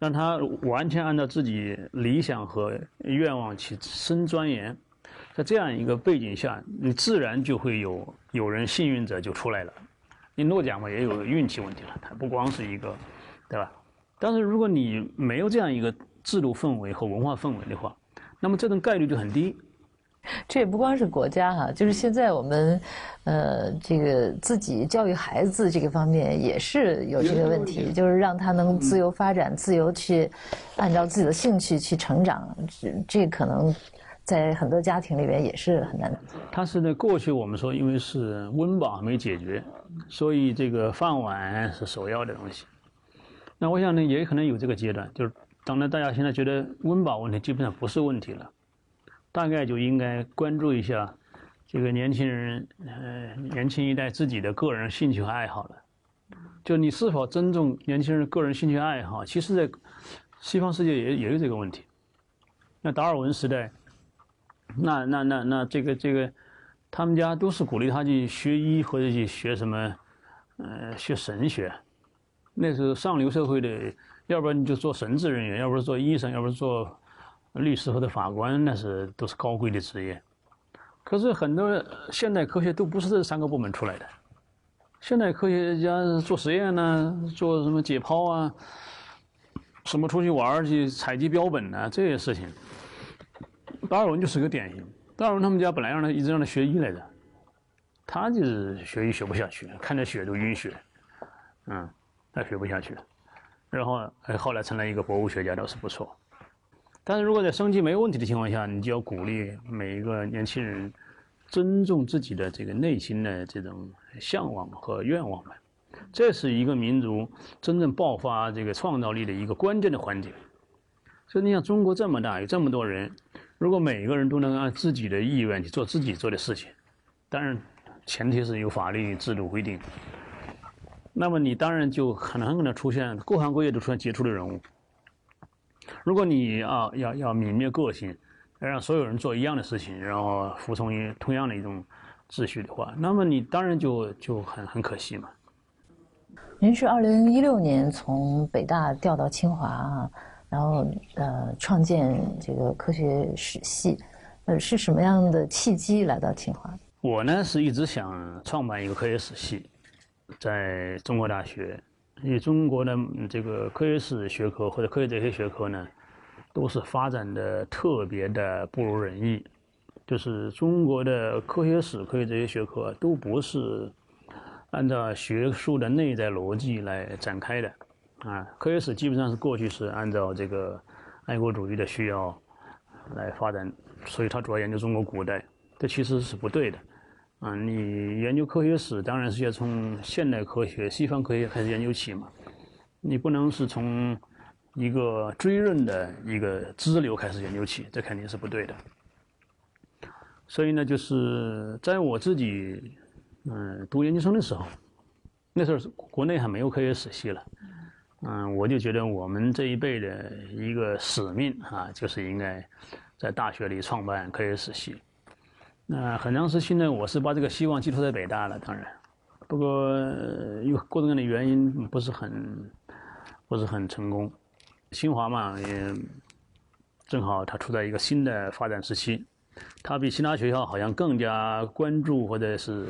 让他完全按照自己理想和愿望去深钻研，在这样一个背景下，你自然就会有有人幸运者就出来了。你诺奖嘛也有运气问题了，它不光是一个，对吧？但是如果你没有这样一个制度氛围和文化氛围的话，那么这种概率就很低。这也不光是国家哈，就是现在我们，呃，这个自己教育孩子这个方面也是有这个问题，就是让他能自由发展、自由去按照自己的兴趣去成长，这这可能在很多家庭里边也是很难的。他是在过去我们说，因为是温饱没解决，所以这个饭碗是首要的东西。那我想呢，也可能有这个阶段，就是当然大家现在觉得温饱问题基本上不是问题了。大概就应该关注一下这个年轻人，呃，年轻一代自己的个人兴趣和爱好了。就你是否尊重年轻人个人兴趣爱好？其实，在西方世界也也有这个问题。那达尔文时代，那那那那这个这个，他们家都是鼓励他去学医或者去学什么，呃，学神学。那时候上流社会的，要不然你就做神职人员，要不然做医生，要不然做。律师或者法官那是都是高贵的职业，可是很多现代科学都不是这三个部门出来的。现代科学家做实验呢，做什么解剖啊，什么出去玩去采集标本啊这些事情，达尔文就是个典型。达尔文他们家本来让他一直让他学医来着，他就是学医学不下去，看着血都晕血，嗯，他学不下去，然后后来成了一个博物学家，倒是不错。但是如果在生计没有问题的情况下，你就要鼓励每一个年轻人尊重自己的这个内心的这种向往和愿望吧。这是一个民族真正爆发这个创造力的一个关键的环节。所以你想，中国这么大，有这么多人，如果每一个人都能按自己的意愿去做自己做的事情，当然前提是有法律制度规定，那么你当然就可能可能出现各行各业都出现杰出的人物。如果你啊要要泯灭个性，让所有人做一样的事情，然后服从于同样的一种秩序的话，那么你当然就就很很可惜嘛。您是二零一六年从北大调到清华啊，然后呃创建这个科学史系，呃是什么样的契机来到清华？我呢是一直想创办一个科学史系，在中国大学，因为中国的这个科学史学科或者科学哲学学科呢，都是发展的特别的不如人意，就是中国的科学史、科学哲学学科都不是按照学术的内在逻辑来展开的，啊，科学史基本上是过去是按照这个爱国主义的需要来发展，所以它主要研究中国古代，这其实是不对的。啊，你研究科学史当然是要从现代科学、西方科学开始研究起嘛，你不能是从一个追认的一个支流开始研究起，这肯定是不对的。所以呢，就是在我自己嗯读研究生的时候，那时候国内还没有科学史系了，嗯，我就觉得我们这一辈的一个使命啊，就是应该在大学里创办科学史系。那很长时期呢，我是把这个希望寄托在北大了，当然，不过有各种各样的原因，不是很不是很成功。清华嘛，也正好它处在一个新的发展时期，它比其他学校好像更加关注或者是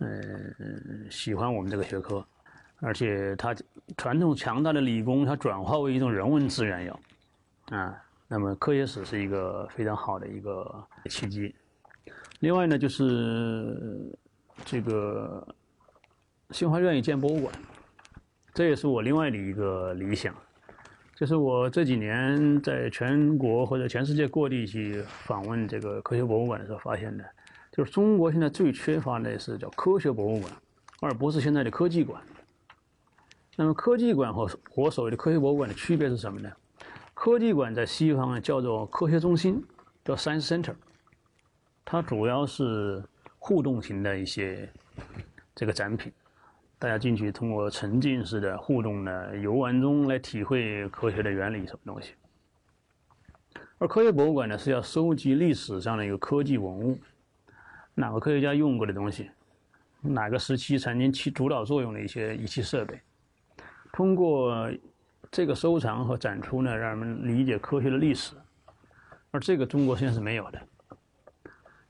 嗯喜欢我们这个学科，而且它传统强大的理工，它转化为一种人文资源要啊，那么科学史是一个非常好的一个契机。另外呢，就是这个新华愿意建博物馆，这也是我另外的一个理想。就是我这几年在全国或者全世界各地去访问这个科学博物馆的时候发现的，就是中国现在最缺乏的是叫科学博物馆，而不是现在的科技馆。那么科技馆和我所谓的科学博物馆的区别是什么呢？科技馆在西方叫做科学中心，叫 Science Center。它主要是互动型的一些这个展品，大家进去通过沉浸式的互动的游玩中来体会科学的原理什么东西。而科学博物馆呢是要收集历史上的一个科技文物，哪个科学家用过的东西，哪个时期曾经起主导作用的一些仪器设备，通过这个收藏和展出呢，让人们理解科学的历史。而这个中国现在是没有的。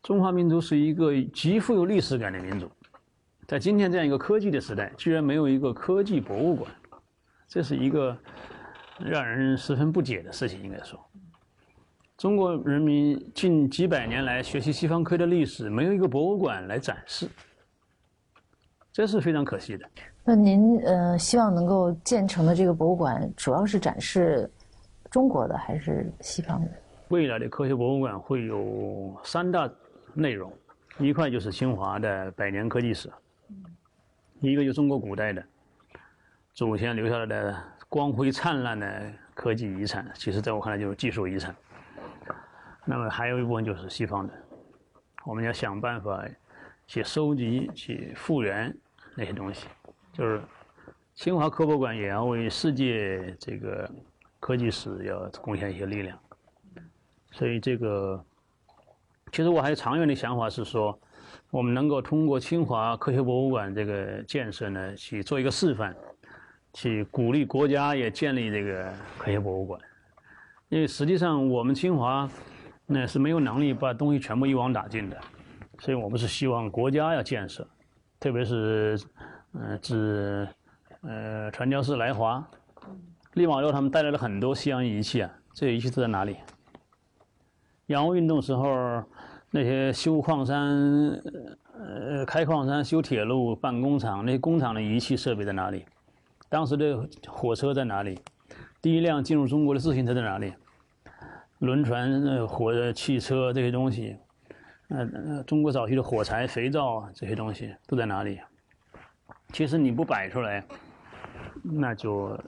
中华民族是一个极富有历史感的民族，在今天这样一个科技的时代，居然没有一个科技博物馆，这是一个让人十分不解的事情。应该说，中国人民近几百年来学习西方科学的历史，没有一个博物馆来展示，这是非常可惜的。那您呃，希望能够建成的这个博物馆，主要是展示中国的还是西方的？未来的科学博物馆会有三大。内容一块就是清华的百年科技史，一个就中国古代的祖先留下来的光辉灿烂的科技遗产，其实在我看来就是技术遗产。那么还有一部分就是西方的，我们要想办法去收集、去复原那些东西。就是清华科博馆也要为世界这个科技史要贡献一些力量，所以这个。其实我还有长远的想法是说，我们能够通过清华科学博物馆这个建设呢，去做一个示范，去鼓励国家也建立这个科学博物馆。因为实际上我们清华那是没有能力把东西全部一网打尽的，所以我们是希望国家要建设，特别是嗯，指呃传教士来华，利玛窦他们带来了很多西洋仪器啊，这些仪器都在哪里？洋务运动时候，那些修矿山、呃开矿山、修铁路、办工厂，那些工厂的仪器设备在哪里？当时的火车在哪里？第一辆进入中国的自行车在哪里？轮船、火、汽车这些东西，呃，中国早期的火柴、肥皂这些东西都在哪里？其实你不摆出来，那就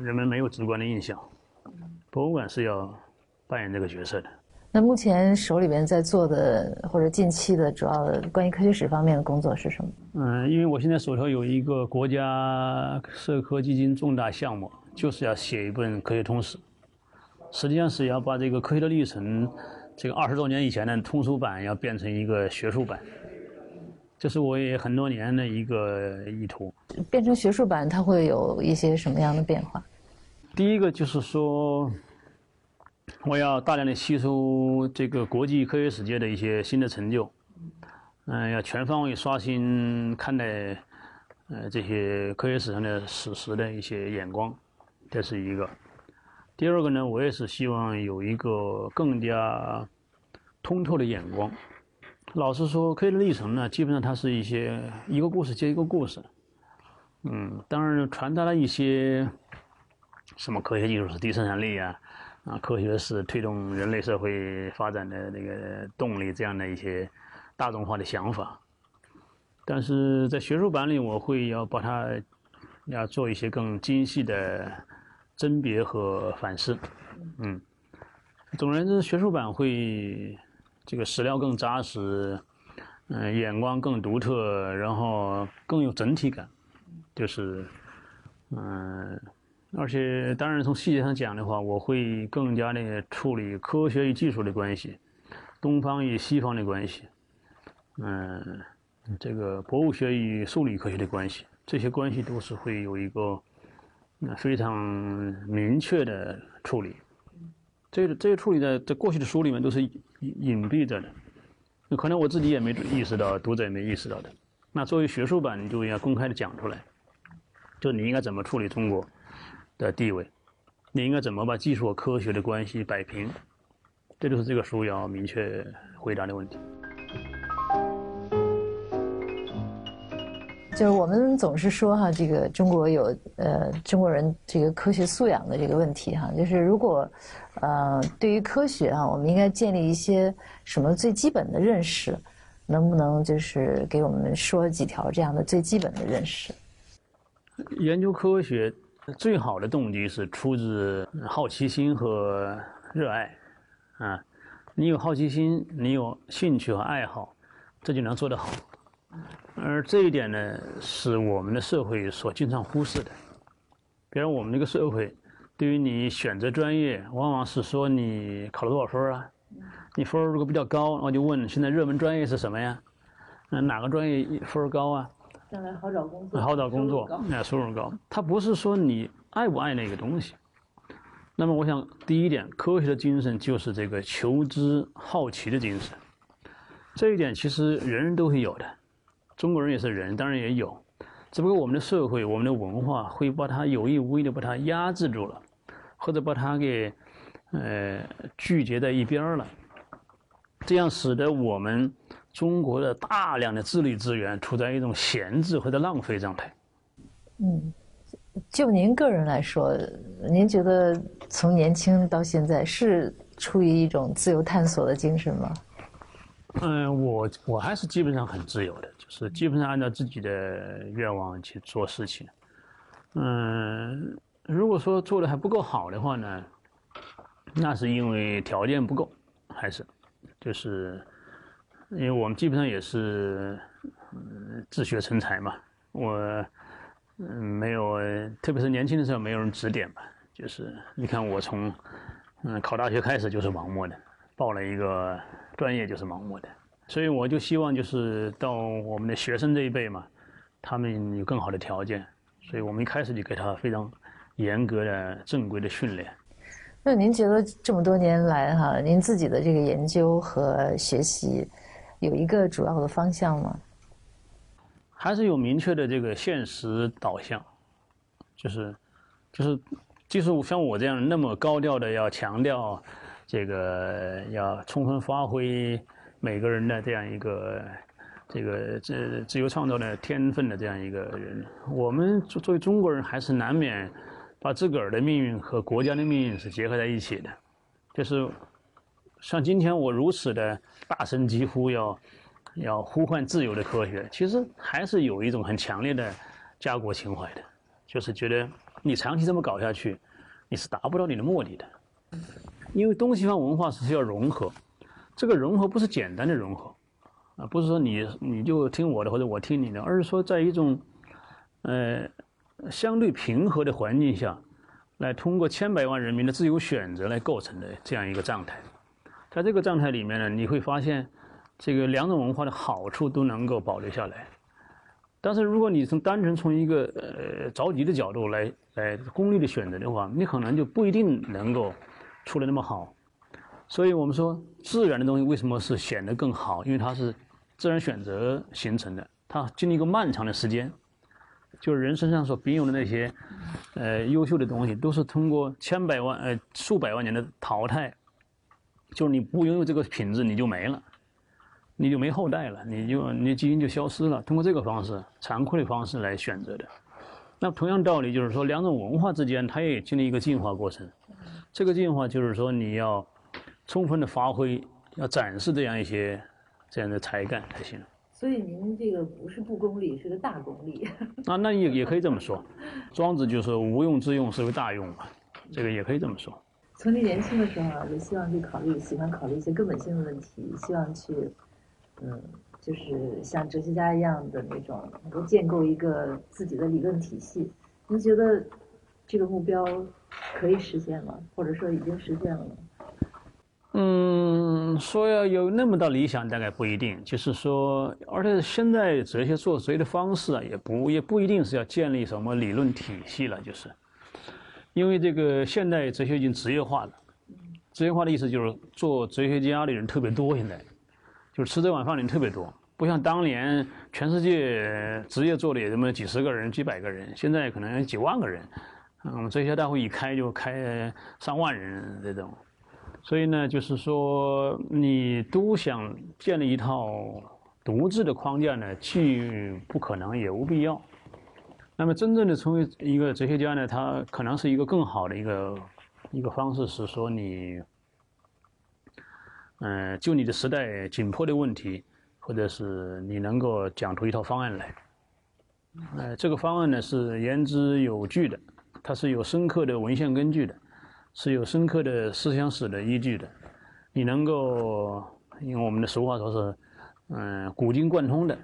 人们没有直观的印象。博物馆是要扮演这个角色的。那目前手里边在做的或者近期的主要关于科学史方面的工作是什么？嗯，因为我现在手头有一个国家社科基金重大项目，就是要写一本科学通史，实际上是要把这个科学的历程，这个二十多年以前的通俗版要变成一个学术版，这是我也很多年的一个意图。变成学术版，它会有一些什么样的变化？第一个就是说。我要大量的吸收这个国际科学史界的一些新的成就，嗯，要全方位刷新看待呃这些科学史上的史实的一些眼光，这是一个。第二个呢，我也是希望有一个更加通透的眼光。老实说，科学的历程呢，基本上它是一些一个故事接一个故事。嗯，当然传达了一些什么科学技术是低生产力啊，啊，科学是推动人类社会发展的那个动力这样的一些。大众化的想法，但是在学术版里，我会要把它要做一些更精细的甄别和反思。嗯，总而言之，学术版会这个史料更扎实，嗯，眼光更独特，然后更有整体感。就是，嗯，而且当然从细节上讲的话，我会更加的处理科学与技术的关系，东方与西方的关系。嗯，这个博物学与数理科学的关系，这些关系都是会有一个非常明确的处理。这这些处理在在过去的书里面都是隐蔽着的，那可能我自己也没意识到，读者也没意识到的。那作为学术版，你就应该公开的讲出来，就你应该怎么处理中国的地位，你应该怎么把技术和科学的关系摆平，这就是这个书要明确回答的问题。就是我们总是说哈，这个中国有呃中国人这个科学素养的这个问题哈，就是如果呃对于科学啊，我们应该建立一些什么最基本的认识，能不能就是给我们说几条这样的最基本的认识？研究科学最好的动机是出自好奇心和热爱啊，你有好奇心，你有兴趣和爱好，这就能做得好。而这一点呢，是我们的社会所经常忽视的。比如我们这个社会，对于你选择专业，往往是说你考了多少分啊？你分如果比较高，我就问现在热门专业是什么呀？嗯，哪个专业分高啊？将来好找工作。好找工作，哎，收入高。它不是说你爱不爱那个东西。那么，我想第一点，科学的精神就是这个求知好奇的精神。这一点其实人人都会有的。中国人也是人，当然也有，只不过我们的社会、我们的文化会把它有意无意的把它压制住了，或者把它给呃拒绝在一边了，这样使得我们中国的大量的智力资源处在一种闲置或者浪费状态。嗯，就您个人来说，您觉得从年轻到现在是出于一种自由探索的精神吗？嗯，我我还是基本上很自由的，就是基本上按照自己的愿望去做事情。嗯，如果说做的还不够好的话呢，那是因为条件不够，还是就是因为我们基本上也是自学成才嘛。我嗯没有，特别是年轻的时候没有人指点吧，就是你看我从嗯考大学开始就是盲目的。报了一个专业就是盲目的，所以我就希望就是到我们的学生这一辈嘛，他们有更好的条件，所以我们一开始就给他非常严格的正规的训练。那您觉得这么多年来哈，您自己的这个研究和学习有一个主要的方向吗？还是有明确的这个现实导向，就是就是就是像我这样那么高调的要强调。这个要充分发挥每个人的这样一个这个自自由创造的天分的这样一个人，我们作作为中国人，还是难免把自个儿的命运和国家的命运是结合在一起的。就是像今天我如此的大声疾呼要要呼唤自由的科学，其实还是有一种很强烈的家国情怀的，就是觉得你长期这么搞下去，你是达不到你的目的的。因为东西方文化是需要融合，这个融合不是简单的融合，啊，不是说你你就听我的或者我听你的，而是说在一种，呃，相对平和的环境下，来通过千百万人民的自由选择来构成的这样一个状态，在这个状态里面呢，你会发现，这个两种文化的好处都能够保留下来，但是如果你从单纯从一个呃着急的角度来来功利的选择的话，你可能就不一定能够。出的那么好，所以我们说自然的东西为什么是显得更好？因为它是自然选择形成的，它经历一个漫长的时间，就是人身上所并有的那些，呃，优秀的东西，都是通过千百万呃数百万年的淘汰，就是你不拥有这个品质，你就没了，你就没后代了，你就你基因就消失了。通过这个方式，残酷的方式来选择的。那同样道理就是说，两种文化之间，它也经历一个进化过程。这个进化就是说，你要充分的发挥，要展示这样一些。这样的才干才行。所以您这个不是不功利，是个大功利。啊，那也也可以这么说。庄子就是无用之用是为大用嘛，这个也可以这么说。从您年轻的时候啊，就希望去考虑，喜欢考虑一些根本性的问题，希望去，嗯，就是像哲学家一样的那种，能够建构一个自己的理论体系。您觉得这个目标可以实现吗？或者说已经实现了吗？说要有那么大理想，大概不一定。就是说，而且现在哲学做哲学的方式啊，也不也不一定是要建立什么理论体系了。就是，因为这个现代哲学已经职业化了。职业化的意思就是做哲学家的人特别多，现在就是吃这碗饭的人特别多，不像当年全世界职业做的也这么几十个人、几百个人，现在可能几万个人。嗯，哲学大会一开就开上万人这种。所以呢，就是说，你都想建立一套独自的框架呢，既不可能也无必要。那么，真正的成为一个哲学家呢，他可能是一个更好的一个一个方式，是说你，嗯，就你的时代紧迫的问题，或者是你能够讲出一套方案来。呃，这个方案呢是言之有据的，它是有深刻的文献根据的。是有深刻的思想史的依据的，你能够用我们的俗话说是，嗯，古今贯通的，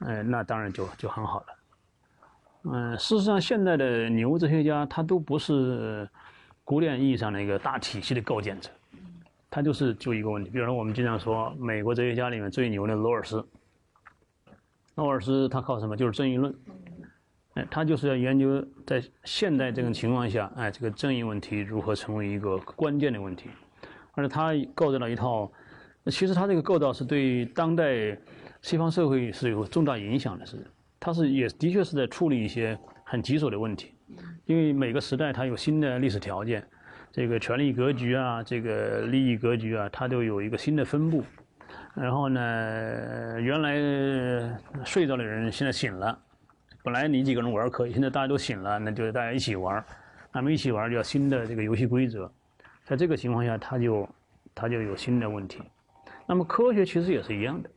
嗯，那当然就就很好了。嗯，事实上，现在的牛哲学家他都不是古典意义上的一个大体系的构建者，他就是就一个问题。比如说，我们经常说美国哲学家里面最牛的罗尔斯，罗尔斯他靠什么？就是正义论。他就是要研究在现代这种情况下，哎，这个正义问题如何成为一个关键的问题，而且他构造了一套，其实他这个构造是对当代西方社会是有重大影响的，是，他是也的确是在处理一些很棘手的问题，因为每个时代它有新的历史条件，这个权力格局啊，这个利益格局啊，它都有一个新的分布，然后呢，原来睡着的人现在醒了。本来你几个人玩可以，现在大家都醒了，那就大家一起玩。那么一起玩就要新的这个游戏规则，在这个情况下，它就它就有新的问题。那么科学其实也是一样的。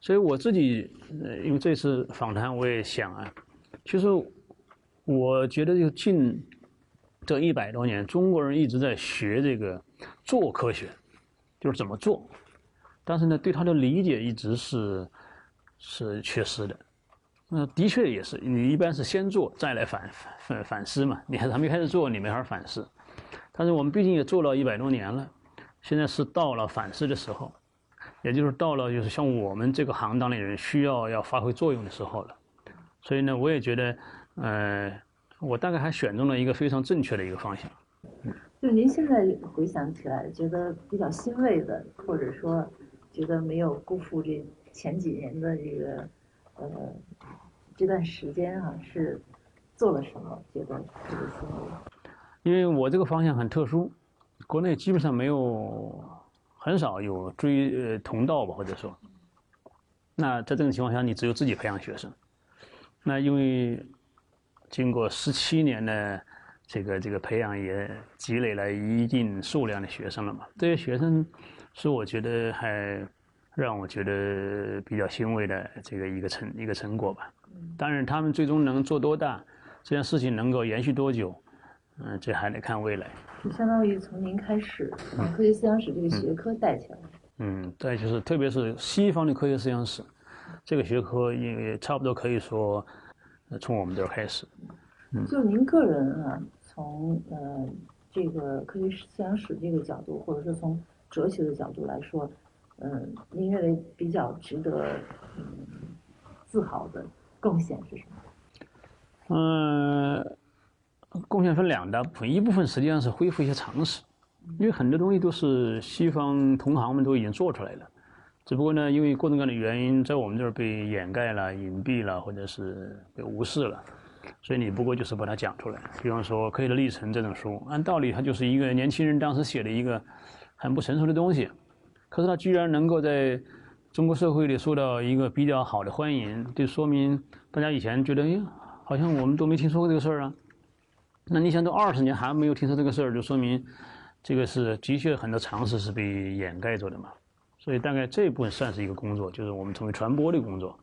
所以我自己，呃，因为这次访谈，我也想啊，其实我觉得就近这一百多年，中国人一直在学这个做科学，就是怎么做，但是呢，对他的理解一直是是缺失的。嗯，的确也是，你一般是先做再来反反反思嘛。你还还没开始做，你没法反思。但是我们毕竟也做了一百多年了，现在是到了反思的时候，也就是到了就是像我们这个行当的人需要要发挥作用的时候了。所以呢，我也觉得，呃，我大概还选中了一个非常正确的一个方向。就您现在回想起来，觉得比较欣慰的，或者说觉得没有辜负这前几年的这个。呃，这段时间啊是做了什么？觉得特别欣慰。因为我这个方向很特殊，国内基本上没有，很少有追呃同道吧，或者说，那在这种情况下，你只有自己培养学生。那因为经过十七年的这个这个培养，也积累了一定数量的学生了嘛。这些学生是我觉得还。让我觉得比较欣慰的这个一个成一个成果吧。当然，他们最终能做多大，这件事情能够延续多久，嗯，这还得看未来。就相当于从您开始把科学思想史这个学科带起来。嗯，再就是，特别是西方的科学思想史，这个学科也差不多可以说，从我们这儿开始。嗯，就您个人啊，从呃这个科学思想史这个角度，或者说从哲学的角度来说。嗯，您认为比较值得嗯自豪的贡献是什么？嗯，贡献分两大部分，一部分实际上是恢复一些常识，因为很多东西都是西方同行们都已经做出来了，只不过呢，因为各种各样的原因，在我们这儿被掩盖了、隐蔽了，或者是被无视了，所以你不过就是把它讲出来。比方说《科学的历程》这种书，按道理它就是一个年轻人当时写的一个很不成熟的东西，可是他居然能够在中国社会里受到一个比较好的欢迎，就说明大家以前觉得，哎，好像我们都没听说过这个事儿啊。那你想，都二十年还没有听说这个事儿，就说明这个是的确很多常识是被掩盖着的嘛。所以大概这一部分算是一个工作，就是我们称为传播的工作。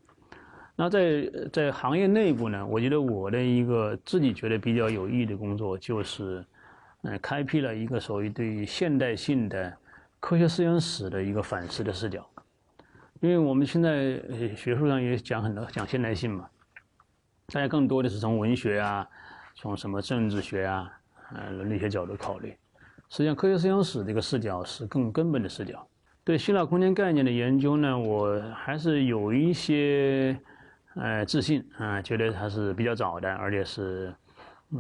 那在在行业内部呢，我觉得我的一个自己觉得比较有意义的工作，就是嗯，开辟了一个所谓对现代性的科学思想史的一个反思的视角。因为我们现在学术上也讲很多讲现代性嘛，大家更多的是从文学啊，从什么政治学啊，呃，伦理学角度考虑。实际上，科学思想史这个视角是更根本的视角。对希腊空间概念的研究呢，我还是有一些呃自信啊，觉得它是比较早的，而且是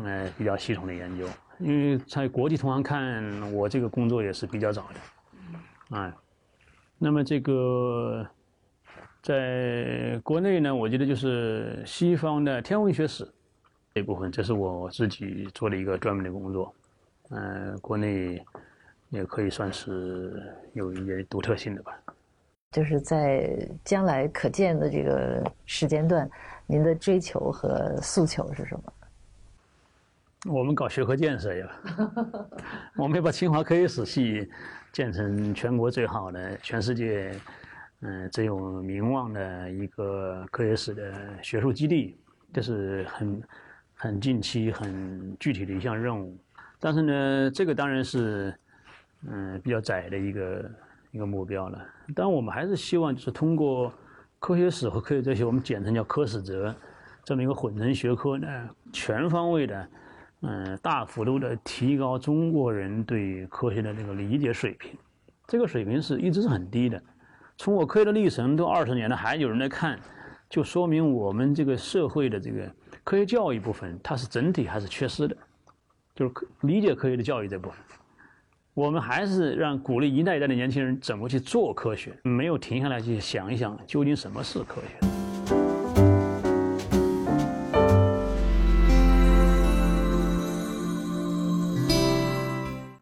呃比较系统的研究。因为在国际同行看，我这个工作也是比较早的，啊。那么这个在国内呢，我觉得就是西方的天文学史这部分，这是我自己做的一个专门的工作，嗯，国内。也可以算是有一些独特性的吧。就是在将来可见的这个时间段，您的追求和诉求是什么？我们搞学科建设呀，我们要把清华科学史系建成全国最好的、全世界嗯最有名望的一个科学史的学术基地，这是很很近期、很具体的一项任务。但是呢，这个当然是。嗯，比较窄的一个一个目标了。但我们还是希望，就是通过科学史和科学哲学，我们简称叫科史哲，这么一个混成学科呢，全方位的，嗯，大幅度的提高中国人对科学的这个理解水平。这个水平是一直是很低的。从我科学的历程都二十年了，还有人来看，就说明我们这个社会的这个科学教育部分，它是整体还是缺失的，就是理解科学的教育这部分。我们还是让鼓励一代一代的年轻人怎么去做科学，没有停下来去想一想究竟什么是科学。